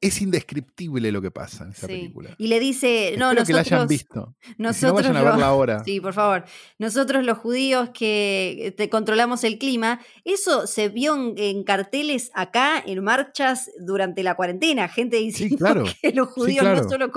es indescriptible lo que pasa en esa película. Y le dice, no, nosotros, que la hayan visto. Nosotros no vayan a verla ahora. Sí, por favor. Nosotros los judíos que te controlamos el clima, eso se vio en, carteles acá, en marchas durante la cuarentena, gente diciendo que los judíos no, solo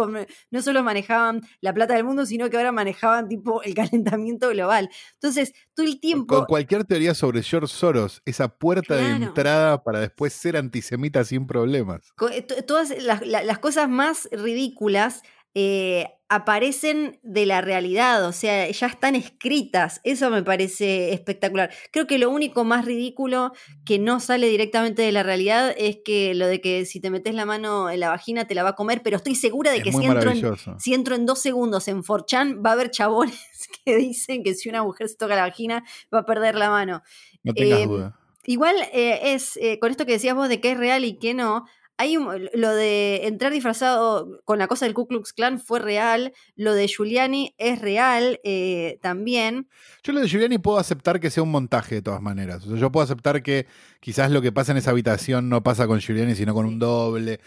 no solo manejaban la plata del mundo, sino que ahora manejaban tipo el calentamiento global. Entonces, todo el tiempo... Con cualquier teoría sobre George Soros, esa puerta de entrada para después ser antisemita sin problemas eh, todas las, cosas más ridículas eh, aparecen de la realidad, o sea, ya están escritas. Eso me parece espectacular. Creo que lo único más ridículo que no sale directamente de la realidad es que lo de que si te metes la mano en la vagina te la va a comer, pero estoy segura de que si entro, en, si entro, en, dos segundos en Forchan va a haber chabones que dicen que si una mujer se toca la vagina va a perder la mano. No tengas em, duda. Igual eh, es, con esto que decías vos de qué es real y qué no, hay lo de entrar disfrazado con la cosa del Ku Klux Klan fue real, lo de Giuliani es real eh, también. Yo lo de Giuliani puedo aceptar que sea un montaje de todas maneras. yo puedo aceptar que quizás lo que pasa en esa habitación no pasa con Giuliani, sino con un doble.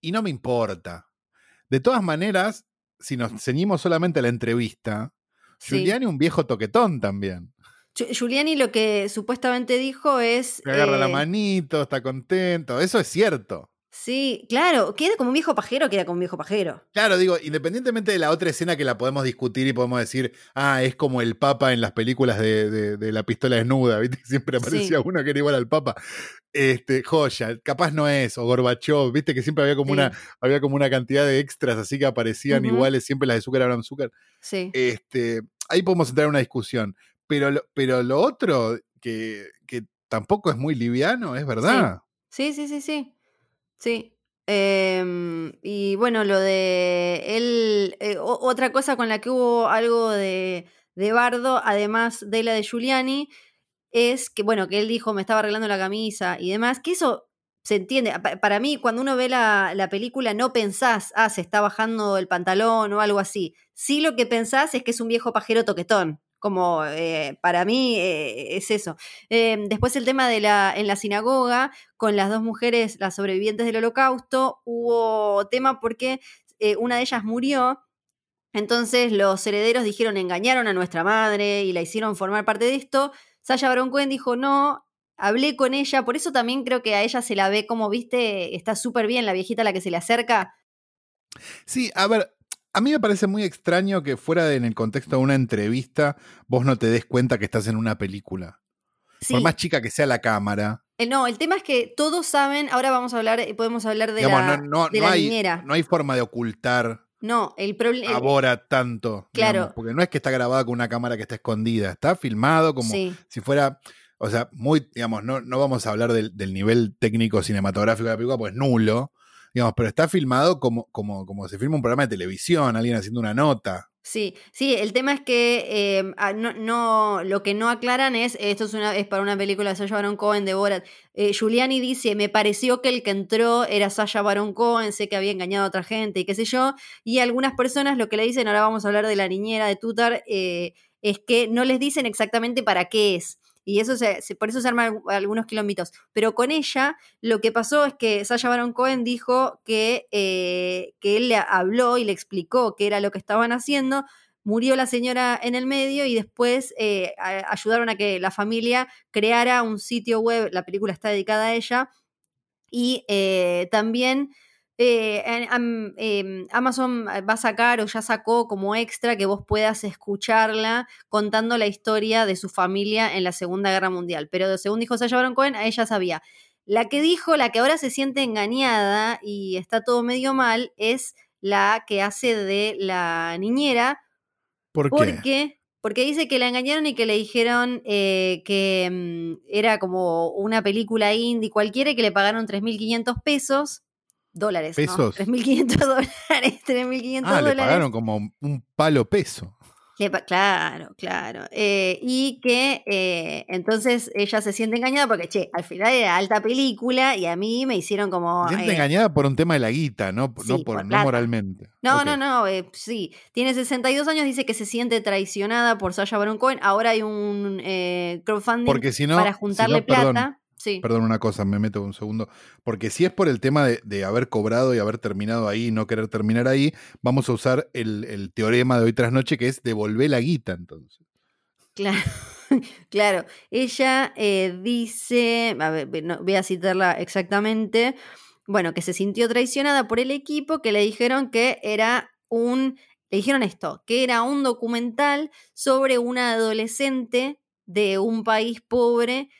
Y no me importa. De todas maneras, si nos ceñimos solamente a la entrevista, Giuliani un viejo toquetón también. Giuliani lo que supuestamente dijo es... Me agarra la eh, manito, está contento. Eso es cierto. Sí, claro, queda como un viejo pajero, queda como un viejo pajero. Claro, digo, independientemente de la otra escena que la podemos discutir y podemos decir, ah, es como el Papa en las películas de, la pistola desnuda, ¿viste? Siempre aparecía uno que era igual al Papa. Este, joya, capaz no es, o Gorbachov, viste que siempre había como, una, había como una cantidad de extras así que aparecían iguales, siempre las de Zucker eran Zucker. Sí. Este, ahí podemos entrar en una discusión. Pero lo, pero lo otro, que, que tampoco es muy liviano, es verdad. Sí, sí, sí, sí. Sí. Em, y bueno, lo de él, eh, otra cosa con la que hubo algo de, de bardo, además de la de Giuliani, es que, bueno, que él dijo, me estaba arreglando la camisa y demás, que eso se entiende. Para mí, cuando uno ve la, la, película, no pensás, ah, se está bajando el pantalón o algo así. Sí lo que pensás es que es un viejo pajero toquetón. Como eh, para mí eh, es eso. Em, después el tema de la, en la sinagoga, con las dos mujeres, las sobrevivientes del holocausto, hubo tema porque eh, una de ellas murió. Entonces los herederos dijeron engañaron a nuestra madre y la hicieron formar parte de esto. Sasha Baron Cohen dijo no, hablé con ella, por eso también creo que a ella se la ve como, viste, está súper bien la viejita a la que se le acerca. Sí, a ver, a mí me parece muy extraño que fuera de, en el contexto de una entrevista vos no te des cuenta que estás en una película. Por más chica que sea la cámara. Eh, no, el tema es que todos saben, ahora vamos a hablar, eh, podemos hablar de la, no, de la hay, niñera. No hay forma de ocultar no, el problema. Ahora tanto. Claro. porque no es que está grabada con una cámara que está escondida, está filmado como si fuera. O sea, muy, digamos, no, no vamos a hablar del, del, nivel técnico cinematográfico de la película, pues nulo, digamos, pero está filmado como, como, como se filma un programa de televisión, alguien haciendo una nota. Sí, sí, el tema es que ah, no, no, lo que no aclaran es, esto es, una, es para una película de Sasha Baron Cohen de Borat. Eh, Giuliani dice, me pareció que el que entró era Sasha Baron Cohen, sé que había engañado a otra gente y qué sé yo. Y algunas personas lo que le dicen, ahora vamos a hablar de la niñera de Tutar, eh, es que no les dicen exactamente para qué es. Y eso se, por eso se arman algunos kilómetros. Pero con ella, lo que pasó es que Sasha Baron Cohen dijo que, eh, que él le habló y le explicó qué era lo que estaban haciendo. Murió la señora en el medio y después eh, ayudaron a que la familia creara un sitio web. La película está dedicada a ella. Y eh, también eh, em, Amazon va a sacar o ya sacó como extra que vos puedas escucharla contando la historia de su familia en la Segunda Guerra Mundial. Pero según dijo Sasha Baron Cohen, ella sabía. La que dijo, la que ahora se siente engañada y está todo medio mal, es la que hace de la niñera. ¿Por qué? Porque, porque dice que la engañaron y que le dijeron eh, que mm, era como una película indie cualquiera y que le pagaron 3.500 pesos dólares. ¿Pesos? 3.500 dólares, 3.500 ah, dólares. le pagaron como un palo peso. claro, claro. Eh, y que eh, entonces ella se siente engañada porque, che, al final era alta película y a mí me hicieron como... Se siente eh, engañada por un tema de la guita, no, no, por, no moralmente. No, no, no, sí. Tiene 62 años, dice que se siente traicionada por Sasha Baron Cohen. Ahora hay un crowdfunding para juntarle plata. Perdón una cosa, me meto un segundo. Porque si es por el tema de, haber cobrado y haber terminado ahí y no querer terminar ahí, vamos a usar el, teorema de hoy tras noche que es devolver la guita entonces. Claro, claro. Ella eh, dice, a ver, voy a citarla exactamente, bueno, que se sintió traicionada por el equipo, que le dijeron que era un, le dijeron esto, que era un documental sobre una adolescente de un país pobre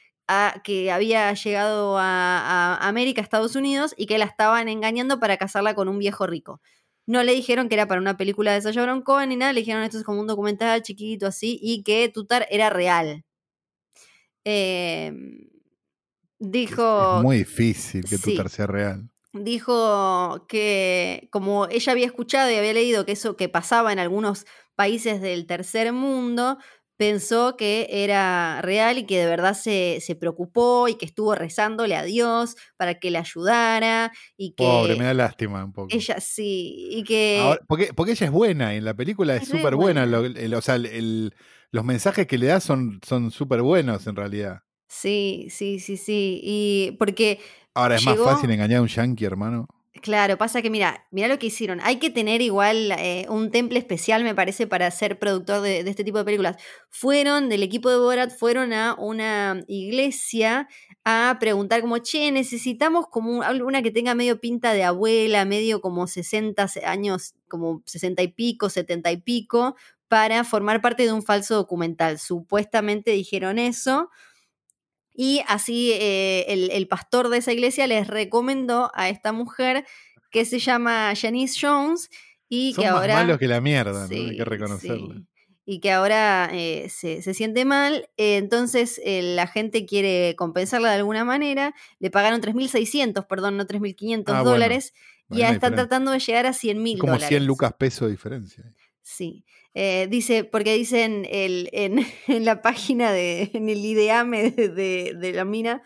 que había llegado a, América, Estados Unidos, y que la estaban engañando para casarla con un viejo rico. No le dijeron que era para una película de Sasha Baron Cohen ni nada, le dijeron esto es como un documental chiquito así, y que Tutar era real. Em, dijo... Es muy difícil que Tutar sea real. Dijo que como ella había escuchado y había leído que eso que pasaba en algunos países del tercer mundo, pensó que era real y que de verdad se, preocupó y que estuvo rezándole a Dios para que le ayudara y que... Pobre, me da lástima un poco. Ella sí, y que... porque, porque ella es buena, en la película es súper buena, o sea, los mensajes que le da son súper buenos en realidad. Sí, sí, sí, sí, y porque... Ahora es más fácil engañar a un yankee, hermano. Claro, pasa que mira, mira lo que hicieron. Hay que tener igual eh, un temple especial, me parece, para ser productor de, este tipo de películas. Fueron, del equipo de Borat, fueron a una iglesia a preguntar como, che, necesitamos como una que tenga medio pinta de abuela, medio como 60 años, como 60 y pico, 70 y pico, para formar parte de un falso documental. Supuestamente dijeron eso y así eh, el, pastor de esa iglesia les recomendó a esta mujer que se llama Janice Jones y que ahora... Más malos que la mierda, hay que reconocerlo. Y que ahora eh, se, siente mal, eh, entonces la gente quiere compensarla de alguna manera, le pagaron 3.600, perdón, no 3.500 ah, dólares, y ya están tratando de llegar a 100.000 dólares. Como 100 lucas peso de diferencia. Sí. Eh, dice, porque dicen el, en, la página de, en el ideame de, la mina,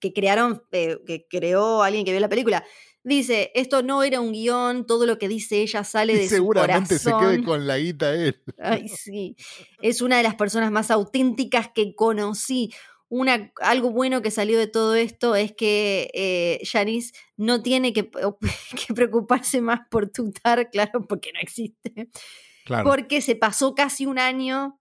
que crearon, eh, que creó alguien que vio la película. Dice, esto no era un guion, todo lo que dice ella sale de seguramente su corazón. se quede con la guita él. Ay, sí. Es una de las personas más auténticas que conocí. una, algo bueno que salió de todo esto es que eh, Janice no tiene que, que, preocuparse más por tutar, claro, porque no existe. Claro. Porque se pasó casi un año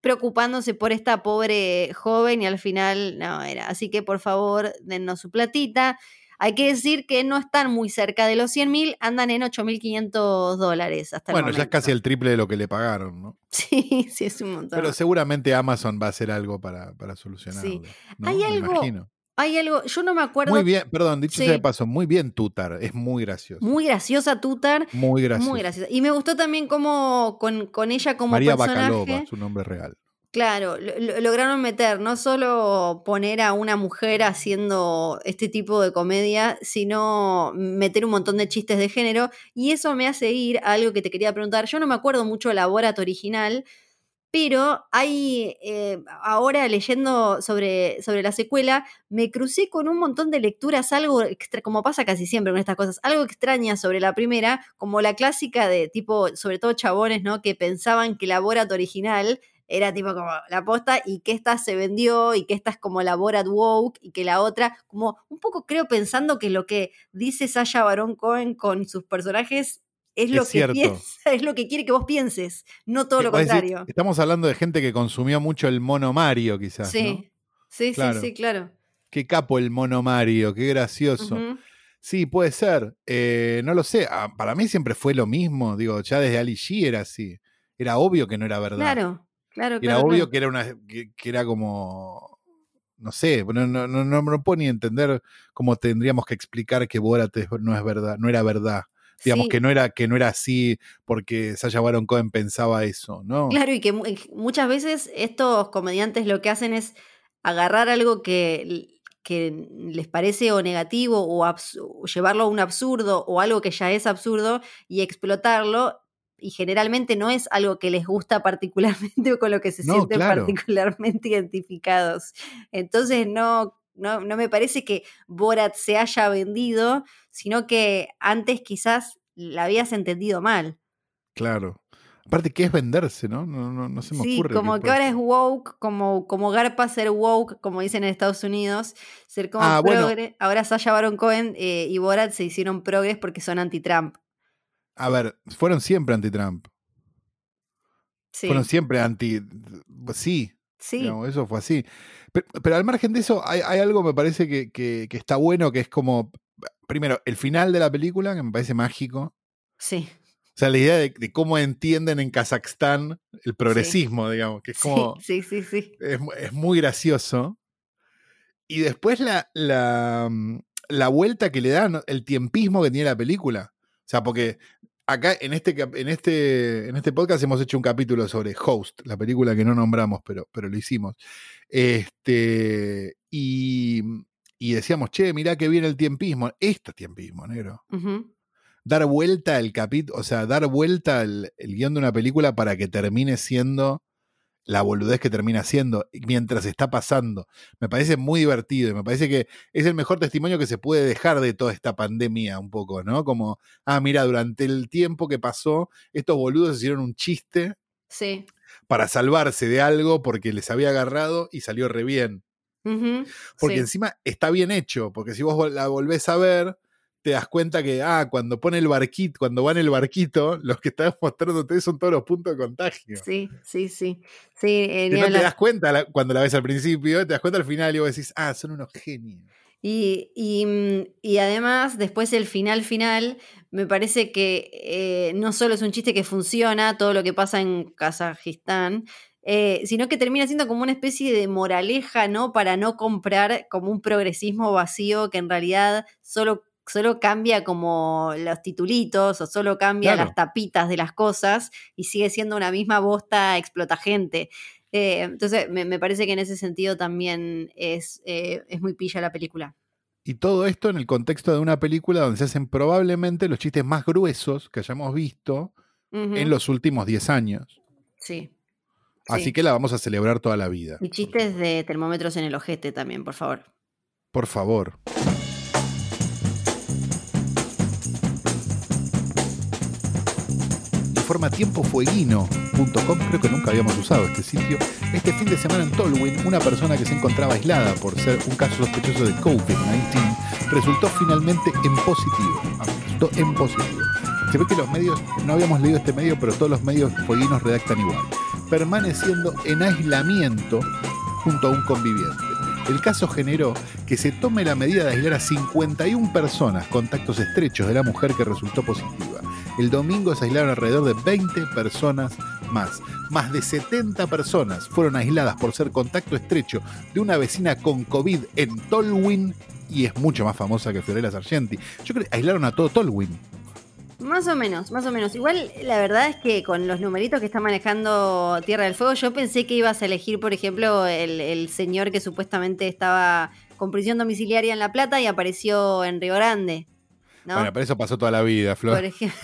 preocupándose por esta pobre joven y al final no era. Así que por favor, dennos su platita. Hay que decir que no están muy cerca de los 100 mil, andan en 8.500 dólares hasta bueno, el ya es casi el triple de lo que le pagaron, ¿no? Sí, sí, es un montón. Pero seguramente Amazon va a hacer algo para, para solucionarlo. Sí. Hay algo. Hay algo, yo no me acuerdo. Muy bien, perdón, dicho sea de paso, muy bien Tutar, es muy gracioso. Muy graciosa Tutar. Muy graciosa. Muy graciosa. Y me gustó también como con, con ella como María personaje. Bacalova, su nombre real. Claro, lograron meter no solo poner a una mujer haciendo este tipo de comedia, sino meter un montón de chistes de género. Y eso me hace ir a algo que te quería preguntar. Yo no me acuerdo mucho de la Borat original, pero hay, eh, ahora leyendo sobre, sobre la secuela, me crucé con un montón de lecturas, algo extra, como pasa casi siempre con estas cosas, algo extraña sobre la primera, como la clásica de tipo, sobre todo chabones, ¿no? Que pensaban que la Borat original era tipo como la posta y que esta se vendió y que esta es como la Borat Woke y que la otra, como un poco creo pensando que lo que dice Sasha Baron Cohen con sus personajes es lo, que piensa, es lo que quiere que vos pienses, no todo lo contrario. estamos hablando de gente que consumió mucho el mono Mario, quizás. Sí, sí, sí, sí, claro. Qué capo el mono Mario, qué gracioso. Sí, puede ser. Eh, no lo sé. Ah, para mí siempre fue lo mismo. Digo, ya desde Ali G era así. Era obvio que no era verdad. Claro, claro. Era obvio que era una. Que, era como. No sé, no, no, no, no, puedo ni entender cómo tendríamos que explicar que Borat no es verdad, no era verdad. Digamos que no era que no era así porque Sasha Baron Cohen pensaba eso, ¿no? Claro, y que muchas veces estos comediantes lo que hacen es agarrar algo que, que les parece o negativo o, llevarlo a un absurdo o algo que ya es absurdo y explotarlo y generalmente no es algo que les gusta particularmente o con lo que se sienten particularmente identificados. Entonces no, no, no, me parece que Borat se haya vendido, sino que antes quizás la habías entendido mal. Claro. Aparte, ¿qué es venderse, no? No, no, no se me sí, ocurre. como que ahora es woke, como, como Garpa ser woke, como dicen en Estados Unidos, ser como ah, progre. Ahora Sasha Baron Cohen eh, y Borat se hicieron progres porque son anti-Trump. A ver, fueron siempre anti-Trump. Sí. Fueron siempre anti. Sí. Sí. eso fue así. Pero, al margen de eso, hay, algo me parece que, que, está bueno, que es como, primero, el final de la película, que me parece mágico. Sí. O sea, la idea de, cómo entienden en Kazajstán el progresismo, digamos, que es como... Sí, sí, sí. Es, muy gracioso. Y después la, la, mm, la vuelta que le dan, el tiempismo que tiene la película. O sea, porque acá en este, en este, en este podcast hemos hecho un capítulo sobre Host, la película que no nombramos, pero, pero lo hicimos. Este, y, y decíamos, che, mirá que viene el tiempismo. Este tiempismo, negro. Dar vuelta el capítulo, o sea, dar vuelta el, el guion de una película para que termine siendo la boludez que termina siendo mientras está pasando. Me parece muy divertido y me parece que es el mejor testimonio que se puede dejar de toda esta pandemia un poco, ¿no? Como, ah, mira, durante el tiempo que pasó, estos boludos hicieron un chiste sí. para salvarse de algo porque les había agarrado y salió re bien. porque encima está bien hecho, porque si vos la volvés a ver, te das cuenta que, ah, cuando pone el barquito, cuando va en el barquito, los que estás mostrándote son todos los puntos de contagio. Sí, sí, sí. sí eh, no te das cuenta cuando la ves al principio, te das cuenta al final y vos decís, ah, son unos genios. Y, y, mm, y además, después el final final, me parece que eh, no solo es un chiste que funciona, todo lo que pasa en Kazajistán, eh, sino que termina siendo como una especie de moraleja, ¿no? Para no comprar como un progresismo vacío que en realidad solo solo cambia como los titulitos o solo cambia las tapitas de las cosas y sigue siendo una misma bosta explota gente. Eh, entonces, me, parece que en ese sentido también es, eh, es muy pilla la película. Y todo esto en el contexto de una película donde se hacen probablemente los chistes más gruesos que hayamos visto en los últimos 10 años. Sí. Así que la vamos a celebrar toda la vida. Y chistes de termómetros en el ojete también, por favor. Por favor. Plataforma tiempofueguino.com, creo que nunca habíamos usado este sitio. Este fin de semana en Tolwyn, una persona que se encontraba aislada por ser un caso sospechoso de COVID-19 resultó finalmente en positivo. Ah, resultó en positivo. Se ve que los medios, no habíamos leído este medio, pero todos los medios fueguinos redactan igual. Permaneciendo en aislamiento junto a un conviviente. El caso generó que se tome la medida de aislar a 51 personas, contactos estrechos de la mujer que resultó positiva. El domingo se aislaron alrededor de 20 personas más. Más de 70 personas fueron aisladas por ser contacto estrecho de una vecina con COVID en Tolwyn y es mucho más famosa que Fiorella Sargenti. Yo creo que aislaron a todo Tolwyn. Más o menos, más o menos. Igual la verdad es que con los numeritos que está manejando Tierra del Fuego, yo pensé que ibas a elegir, por ejemplo, el, señor que supuestamente estaba con prisión domiciliaria en La Plata y apareció en Río Grande. Bueno, pero eso pasó toda la vida, Flor. Por ejemplo,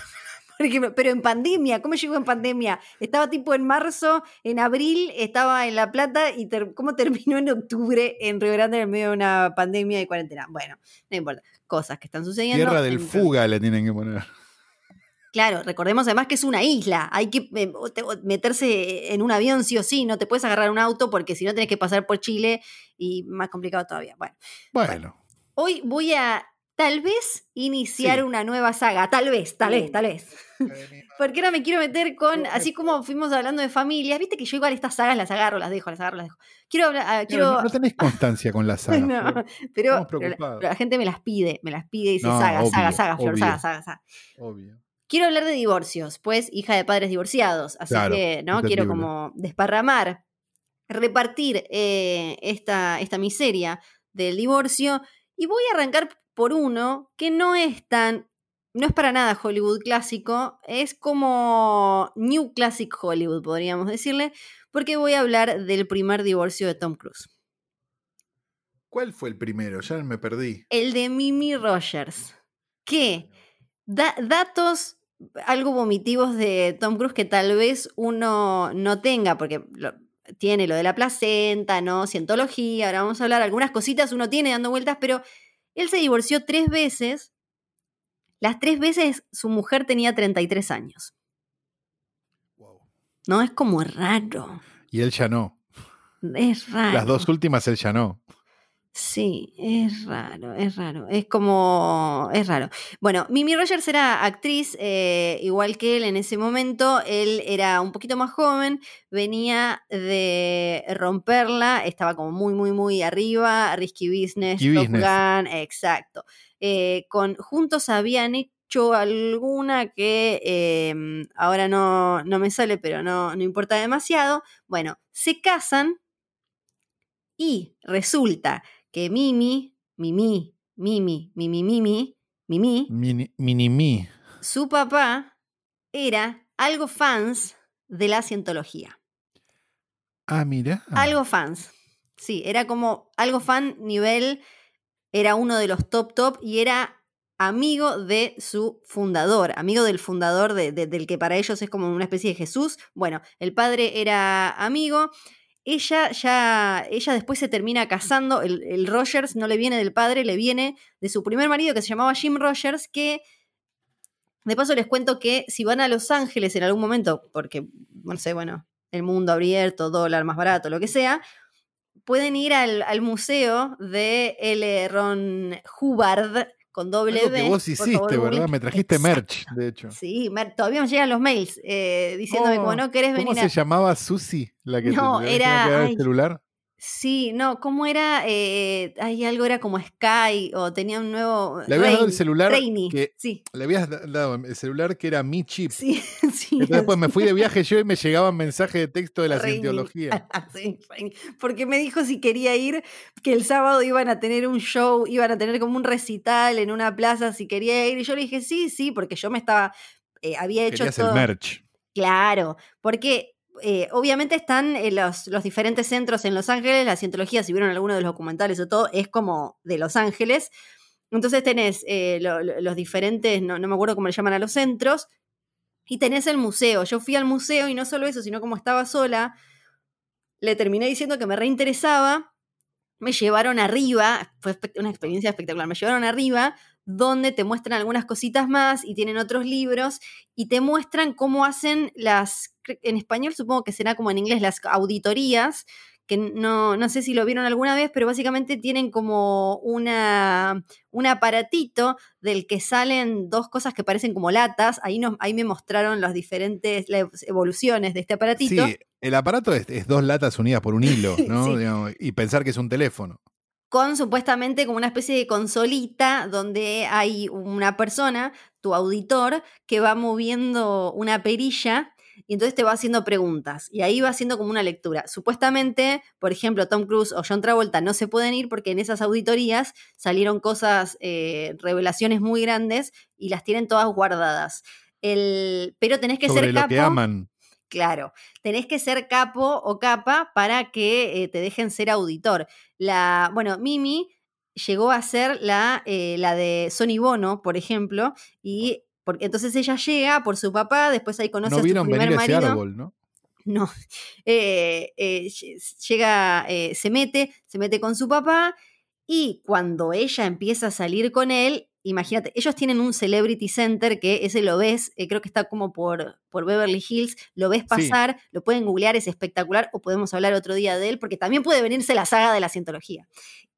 pero en pandemia, ¿cómo llegó en pandemia? Estaba tipo en marzo, en abril estaba en La Plata y ¿cómo terminó en octubre en Río Grande en medio de una pandemia y cuarentena? Bueno, no importa, cosas que están sucediendo. Tierra del Fuga le tienen que poner. Claro, recordemos además que es una isla, hay que eh, meterse en un avión sí o sí, no te puedes agarrar un auto porque si no tenés que pasar por Chile y más complicado todavía. Bueno, bueno. hoy voy a tal vez iniciar una nueva saga, tal vez, tal vez, tal vez. porque ahora me quiero meter con, así como fuimos hablando de familias, viste que yo igual estas sagas las agarro, las dejo, las agarro, las dejo. Quiero hablar, ah, quiero... No, tenés constancia con las sagas. no, pero, la, gente me las pide, me las pide y dice saga, saga, saga, Flor, saga, saga, saga. Obvio. Quiero hablar de divorcios, pues hija de padres divorciados, así que no quiero como desparramar, repartir eh, esta, esta miseria del divorcio y voy a arrancar por uno que no es tan, no es para nada Hollywood clásico, es como New Classic Hollywood, podríamos decirle, porque voy a hablar del primer divorcio de Tom Cruise. ¿Cuál fue el primero? Ya me perdí. El de Mimi Rogers. ¿Qué? datos algo vomitivos de Tom Cruise que tal vez uno no tenga, porque tiene lo de la placenta, ¿no? Cientología, ahora vamos a hablar, algunas cositas uno tiene dando vueltas, pero él se divorció tres veces. Las tres veces su mujer tenía 33 años. No, es como raro. Y él ya no. Es raro. Las dos últimas él ya no. Sí, es raro, es raro, es como, es raro. Bueno, Mimi Rogers era actriz, eh, igual que él en ese momento, él era un poquito más joven, venía de romperla, estaba como muy, muy, muy arriba, Risky Business, Top Gun, exacto. Eh, con, juntos habían hecho alguna que em, ahora no, no me sale, pero no, no importa demasiado. Bueno, se casan y resulta que Mimi, Mimi, Mimi, Mimi, Mimi, Mimi, Mini, Mini su papá era algo fans de la cientología. Ah, mira. Algo fans. Sí, era como algo fan nivel, era uno de los top top y era amigo de su fundador, amigo del fundador del que para ellos es como una especie de Jesús. Bueno, el padre era amigo ella ya, ella después se termina casando, el, Rogers no le viene del padre, le viene de su primer marido que se llamaba Jim Rogers, que de paso les cuento que si van a Los Ángeles en algún momento, porque, no sé, bueno, el mundo abierto, dólar más barato, lo que sea, pueden ir al, al museo de L. Ron Hubbard, con doble Algo que vos hiciste, ¿verdad? Me trajiste merch, de hecho. Sí, todavía me llegan los mails eh, diciéndome como no querés venir. ¿Cómo se llamaba Susi? La que no, era. el celular? Sí, no, ¿cómo era? Eh, hay algo, era como Sky o tenía un nuevo. Le habías dado el celular. Que, sí. Le habías dado el celular que era mi chip. Sí, sí. Entonces, después me fui de viaje yo y me llegaban mensajes de texto de la cientología. sí, porque me dijo si quería ir, que el sábado iban a tener un show, iban a tener como un recital en una plaza, si quería ir. Y yo le dije, sí, sí, porque yo me estaba. Eh, había hecho. Todo. el merch. Claro, porque eh, obviamente están eh, los, diferentes centros en Los Ángeles, la cientología, si vieron alguno de los documentales o todo, es como de Los Ángeles. Entonces tenés eh, los diferentes, no, me acuerdo cómo le llaman a los centros, y tenés el museo. Yo fui al museo y no solo eso, sino como estaba sola, le terminé diciendo que me reinteresaba, me llevaron arriba, fue una experiencia espectacular, me llevaron arriba donde te muestran algunas cositas más y tienen otros libros y te muestran cómo hacen las, en español supongo que será como en inglés, las auditorías, que no, no sé si lo vieron alguna vez, pero básicamente tienen como una, un aparatito del que salen dos cosas que parecen como latas. Ahí, nos, ahí me mostraron las diferentes evoluciones de este aparatito. Sí, el aparato es, dos latas unidas por un hilo, ¿no? y pensar que es un teléfono con supuestamente como una especie de consolita donde hay una persona, tu auditor, que va moviendo una perilla y entonces te va haciendo preguntas y ahí va haciendo como una lectura. Supuestamente, por ejemplo, Tom Cruise o John Travolta no se pueden ir porque en esas auditorías salieron cosas, eh, revelaciones muy grandes y las tienen todas guardadas. El, pero tenés que ser capo. que aman. Claro, tenés que ser capo o capa para que eh, te dejen ser auditor. La, bueno, Mimi llegó a ser la, eh, la de Sony Bono, por ejemplo, y porque entonces ella llega por su papá, después ahí conoce a su primer marido. Ese árbol, ¿no? No, eh, llega, se mete, se mete con su papá y cuando ella empieza a salir con él, imagínate, ellos tienen un Celebrity Center que ese lo ves, eh, creo que está como por, por Beverly Hills, lo ves pasar, lo pueden googlear, es espectacular, o podemos hablar otro día de él, porque también puede venirse la saga de la cientología.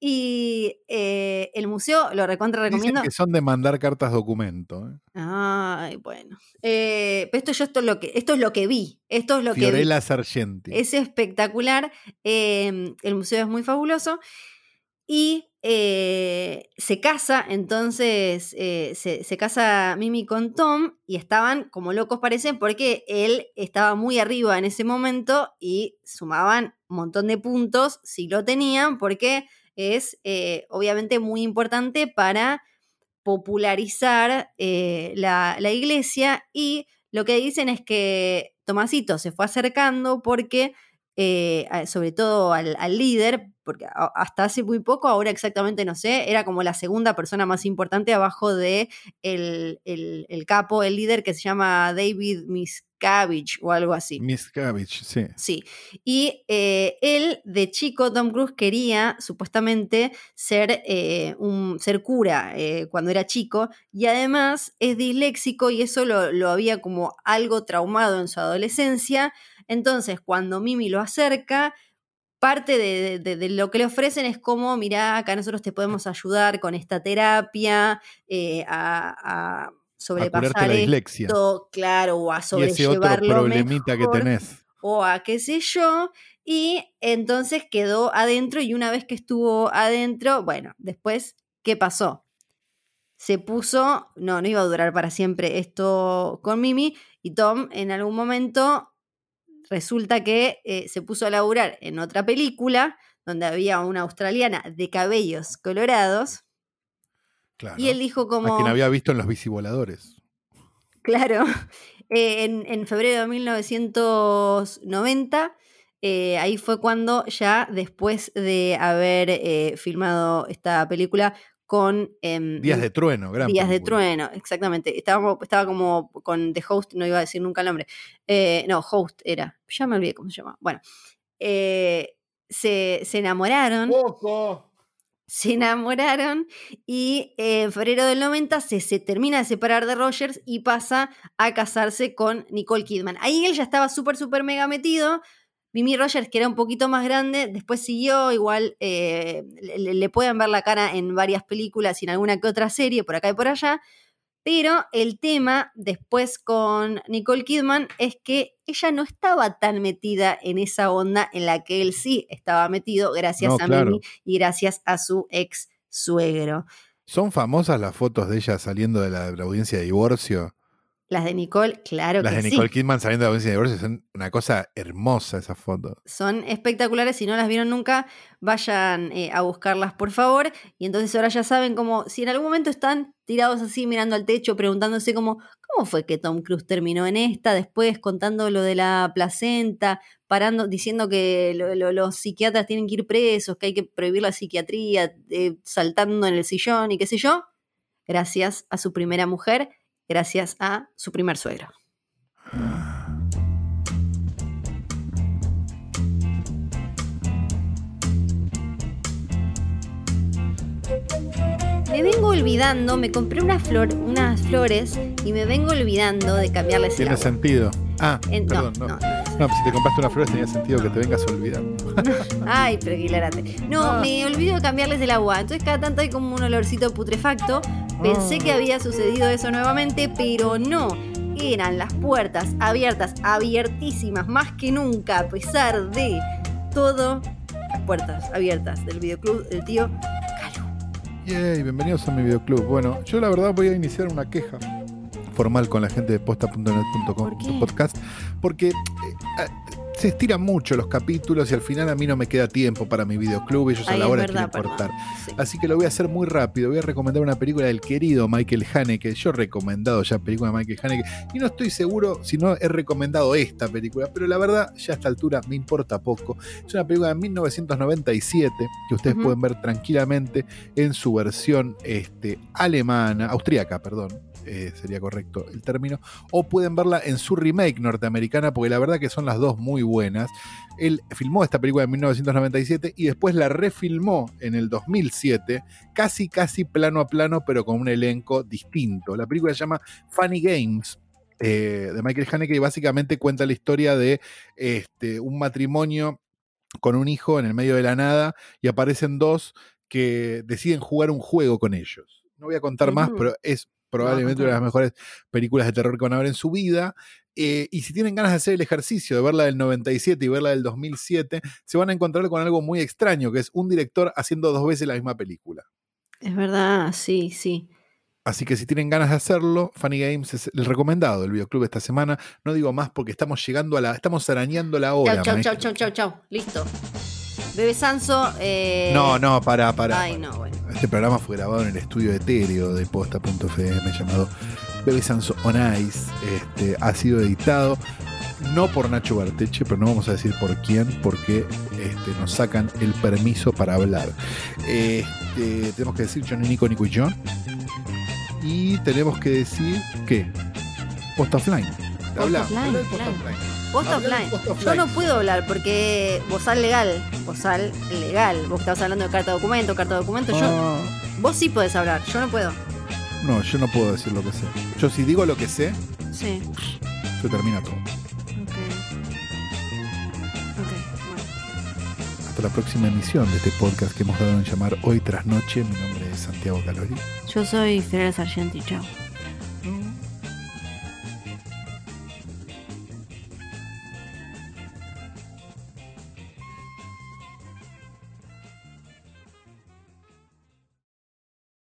Y eh, el museo lo recontra recomiendo. que son de mandar cartas documento. ¿eh? Ay, bueno. esto yo esto es lo que esto es lo que vi. Esto es lo que vi. Sargenti. Es espectacular. el museo es muy fabuloso. Y eh, se casa, entonces eh, se, casa Mimi con Tom y estaban como locos parecen porque él estaba muy arriba en ese momento y sumaban un montón de puntos si lo tenían porque es eh, obviamente muy importante para popularizar la, la iglesia y lo que dicen es que Tomasito se fue acercando porque sobre todo al, líder, porque hasta hace muy poco, ahora exactamente no sé, era como la segunda persona más importante abajo de el, capo, el líder que se llama David Miscavige o algo así. Miscavige, sí. Sí. Y eh, él, de chico, Tom Cruise quería supuestamente ser eh, un ser cura cuando era chico, y además es disléxico y eso lo, lo había como algo traumado en su adolescencia entonces, cuando Mimi lo acerca, parte de, lo que le ofrecen es como, mira, acá nosotros te podemos ayudar con esta terapia, eh, a, sobrepasar esto, claro, o a sobrellevarlo y problemita que tenés. O a qué sé yo. Y entonces quedó adentro y una vez que estuvo adentro, bueno, después, ¿qué pasó? Se puso, no, no iba a durar para siempre esto con Mimi y Tom en algún momento resulta que eh, se puso a laburar en otra película donde había una australiana de cabellos colorados. Y él dijo como... A quien había visto en los bicivoladores. Claro. Eh, en, febrero de 1990, eh, ahí fue cuando ya después de haber filmado esta película, con... Em, Días de Trueno, gran Días de Trueno, exactamente. Estaba, estaba como con The Host, no iba a decir nunca el nombre. Eh, no, Host era. Ya me olvidé cómo se llama. Bueno, eh, se, se, enamoraron. ¡Poco! Se enamoraron y en febrero del 90 se, se, termina de separar de Rogers y pasa a casarse con Nicole Kidman. Ahí él ya estaba súper, súper mega metido, Mimi Rogers, que era un poquito más grande, después siguió, igual eh, le, pueden ver la cara en varias películas y en alguna que otra serie, por acá y por allá. Pero el tema después con Nicole Kidman es que ella no estaba tan metida en esa onda en la que él sí estaba metido, gracias a Mimi y gracias a su ex suegro. ¿Son famosas las fotos de ella saliendo de la audiencia de divorcio? Las de Nicole, claro Las que sí. Las de Nicole Kidman saliendo de la audiencia de divorcio son una cosa hermosa esa foto. Son espectaculares, si no las vieron nunca, vayan eh, a buscarlas por favor. Y entonces ahora ya saben como, si en algún momento están tirados así mirando al techo, preguntándose como, ¿cómo fue que Tom Cruise terminó en esta? Después contando lo de la placenta, parando, diciendo que los psiquiatras tienen que ir presos, que hay que prohibir la psiquiatría, eh, saltando en el sillón y qué sé yo. Gracias a su primera mujer gracias a su primer suegro. Le vengo olvidando, me compré una flor, unas flores y me vengo olvidando de cambiarles el Tiene agua. sentido. Ah, En- perdón, no. no, No, no. pues si te compraste una flor tenía sentido que te vengas olvidando. Ay, pero hilarante. No, Ah. me olvido de cambiarles el agua. Entonces cada tanto hay como un olorcito putrefacto. Pensé Ah. que había sucedido eso nuevamente, pero no. Eran las puertas abiertas, abiertísimas, más que nunca, a pesar de todo. Las puertas abiertas del videoclub del tío Calu. Yay, bienvenidos a mi videoclub. Bueno, yo la verdad voy a iniciar una queja formal con la gente de posta.net.com podcast porque se estiran mucho los capítulos y al final a mí no me queda tiempo para mi videoclub, ellos a la hora verdad, quieren cortar. Sí. Así que lo voy a hacer muy rápido. Voy a recomendar una película del querido Michael Haneke. Yo he recomendado ya película de Michael Haneke y no estoy seguro si no he recomendado esta película, pero la verdad, ya a esta altura me importa poco. Es una película de 1997 que ustedes pueden ver tranquilamente en su versión este, alemana, austríaca, perdón. eh, sería correcto el término, o pueden verla en su remake norteamericana, porque la verdad que son las dos muy buenas. Él filmó esta película en 1997 y después la refilmó en el 2007, casi casi plano a plano, pero con un elenco distinto. La película se llama Funny Games. eh, de Michael Haneke y básicamente cuenta la historia de este, un matrimonio con un hijo en el medio de la nada y aparecen dos que deciden jugar un juego con ellos. No voy a contar más, pero es probablemente una de las mejores películas de terror que van a ver en su vida. Eh, y si tienen ganas de hacer el ejercicio de verla del 97 y verla del 2007, se van a encontrar con algo muy extraño, que es un director haciendo dos veces la misma película. Es verdad, sí, sí. Así que si tienen ganas de hacerlo, Funny Games es el recomendado del videoclub esta semana. No digo más porque estamos llegando a la. estamos arañando la hora. Chau, chau, chau, chau, chau, chau. Listo. Bebe Sanso. Eh... No, no, para, para. Ay, no, bueno. Este programa fue grabado en el estudio etéreo de posta.fm llamado Bebe Sanso On Ice. Este, ha sido editado no por Nacho Barteche, pero no vamos a decir por quién, porque este, nos sacan el permiso para hablar. Este, tenemos que decir Johnny Nico, Nico y John. Y tenemos que decir que Posta Offline. Habla, Offline, claro. Offline. Post offline. post Yo no puedo hablar porque bozal legal. Bozal legal. Vos estabas hablando de carta de documento, carta de documento. Yo, Ah, vos sí podés hablar, yo no puedo. No, yo no puedo decir lo que sé. Yo si digo lo que sé, Sí. se termina todo. Ok. Ok, bueno. Hasta la próxima emisión de este podcast que hemos dado en llamar Hoy tras Noche. Mi nombre es Santiago Calori. Yo soy Ferrer Sargenti, chao.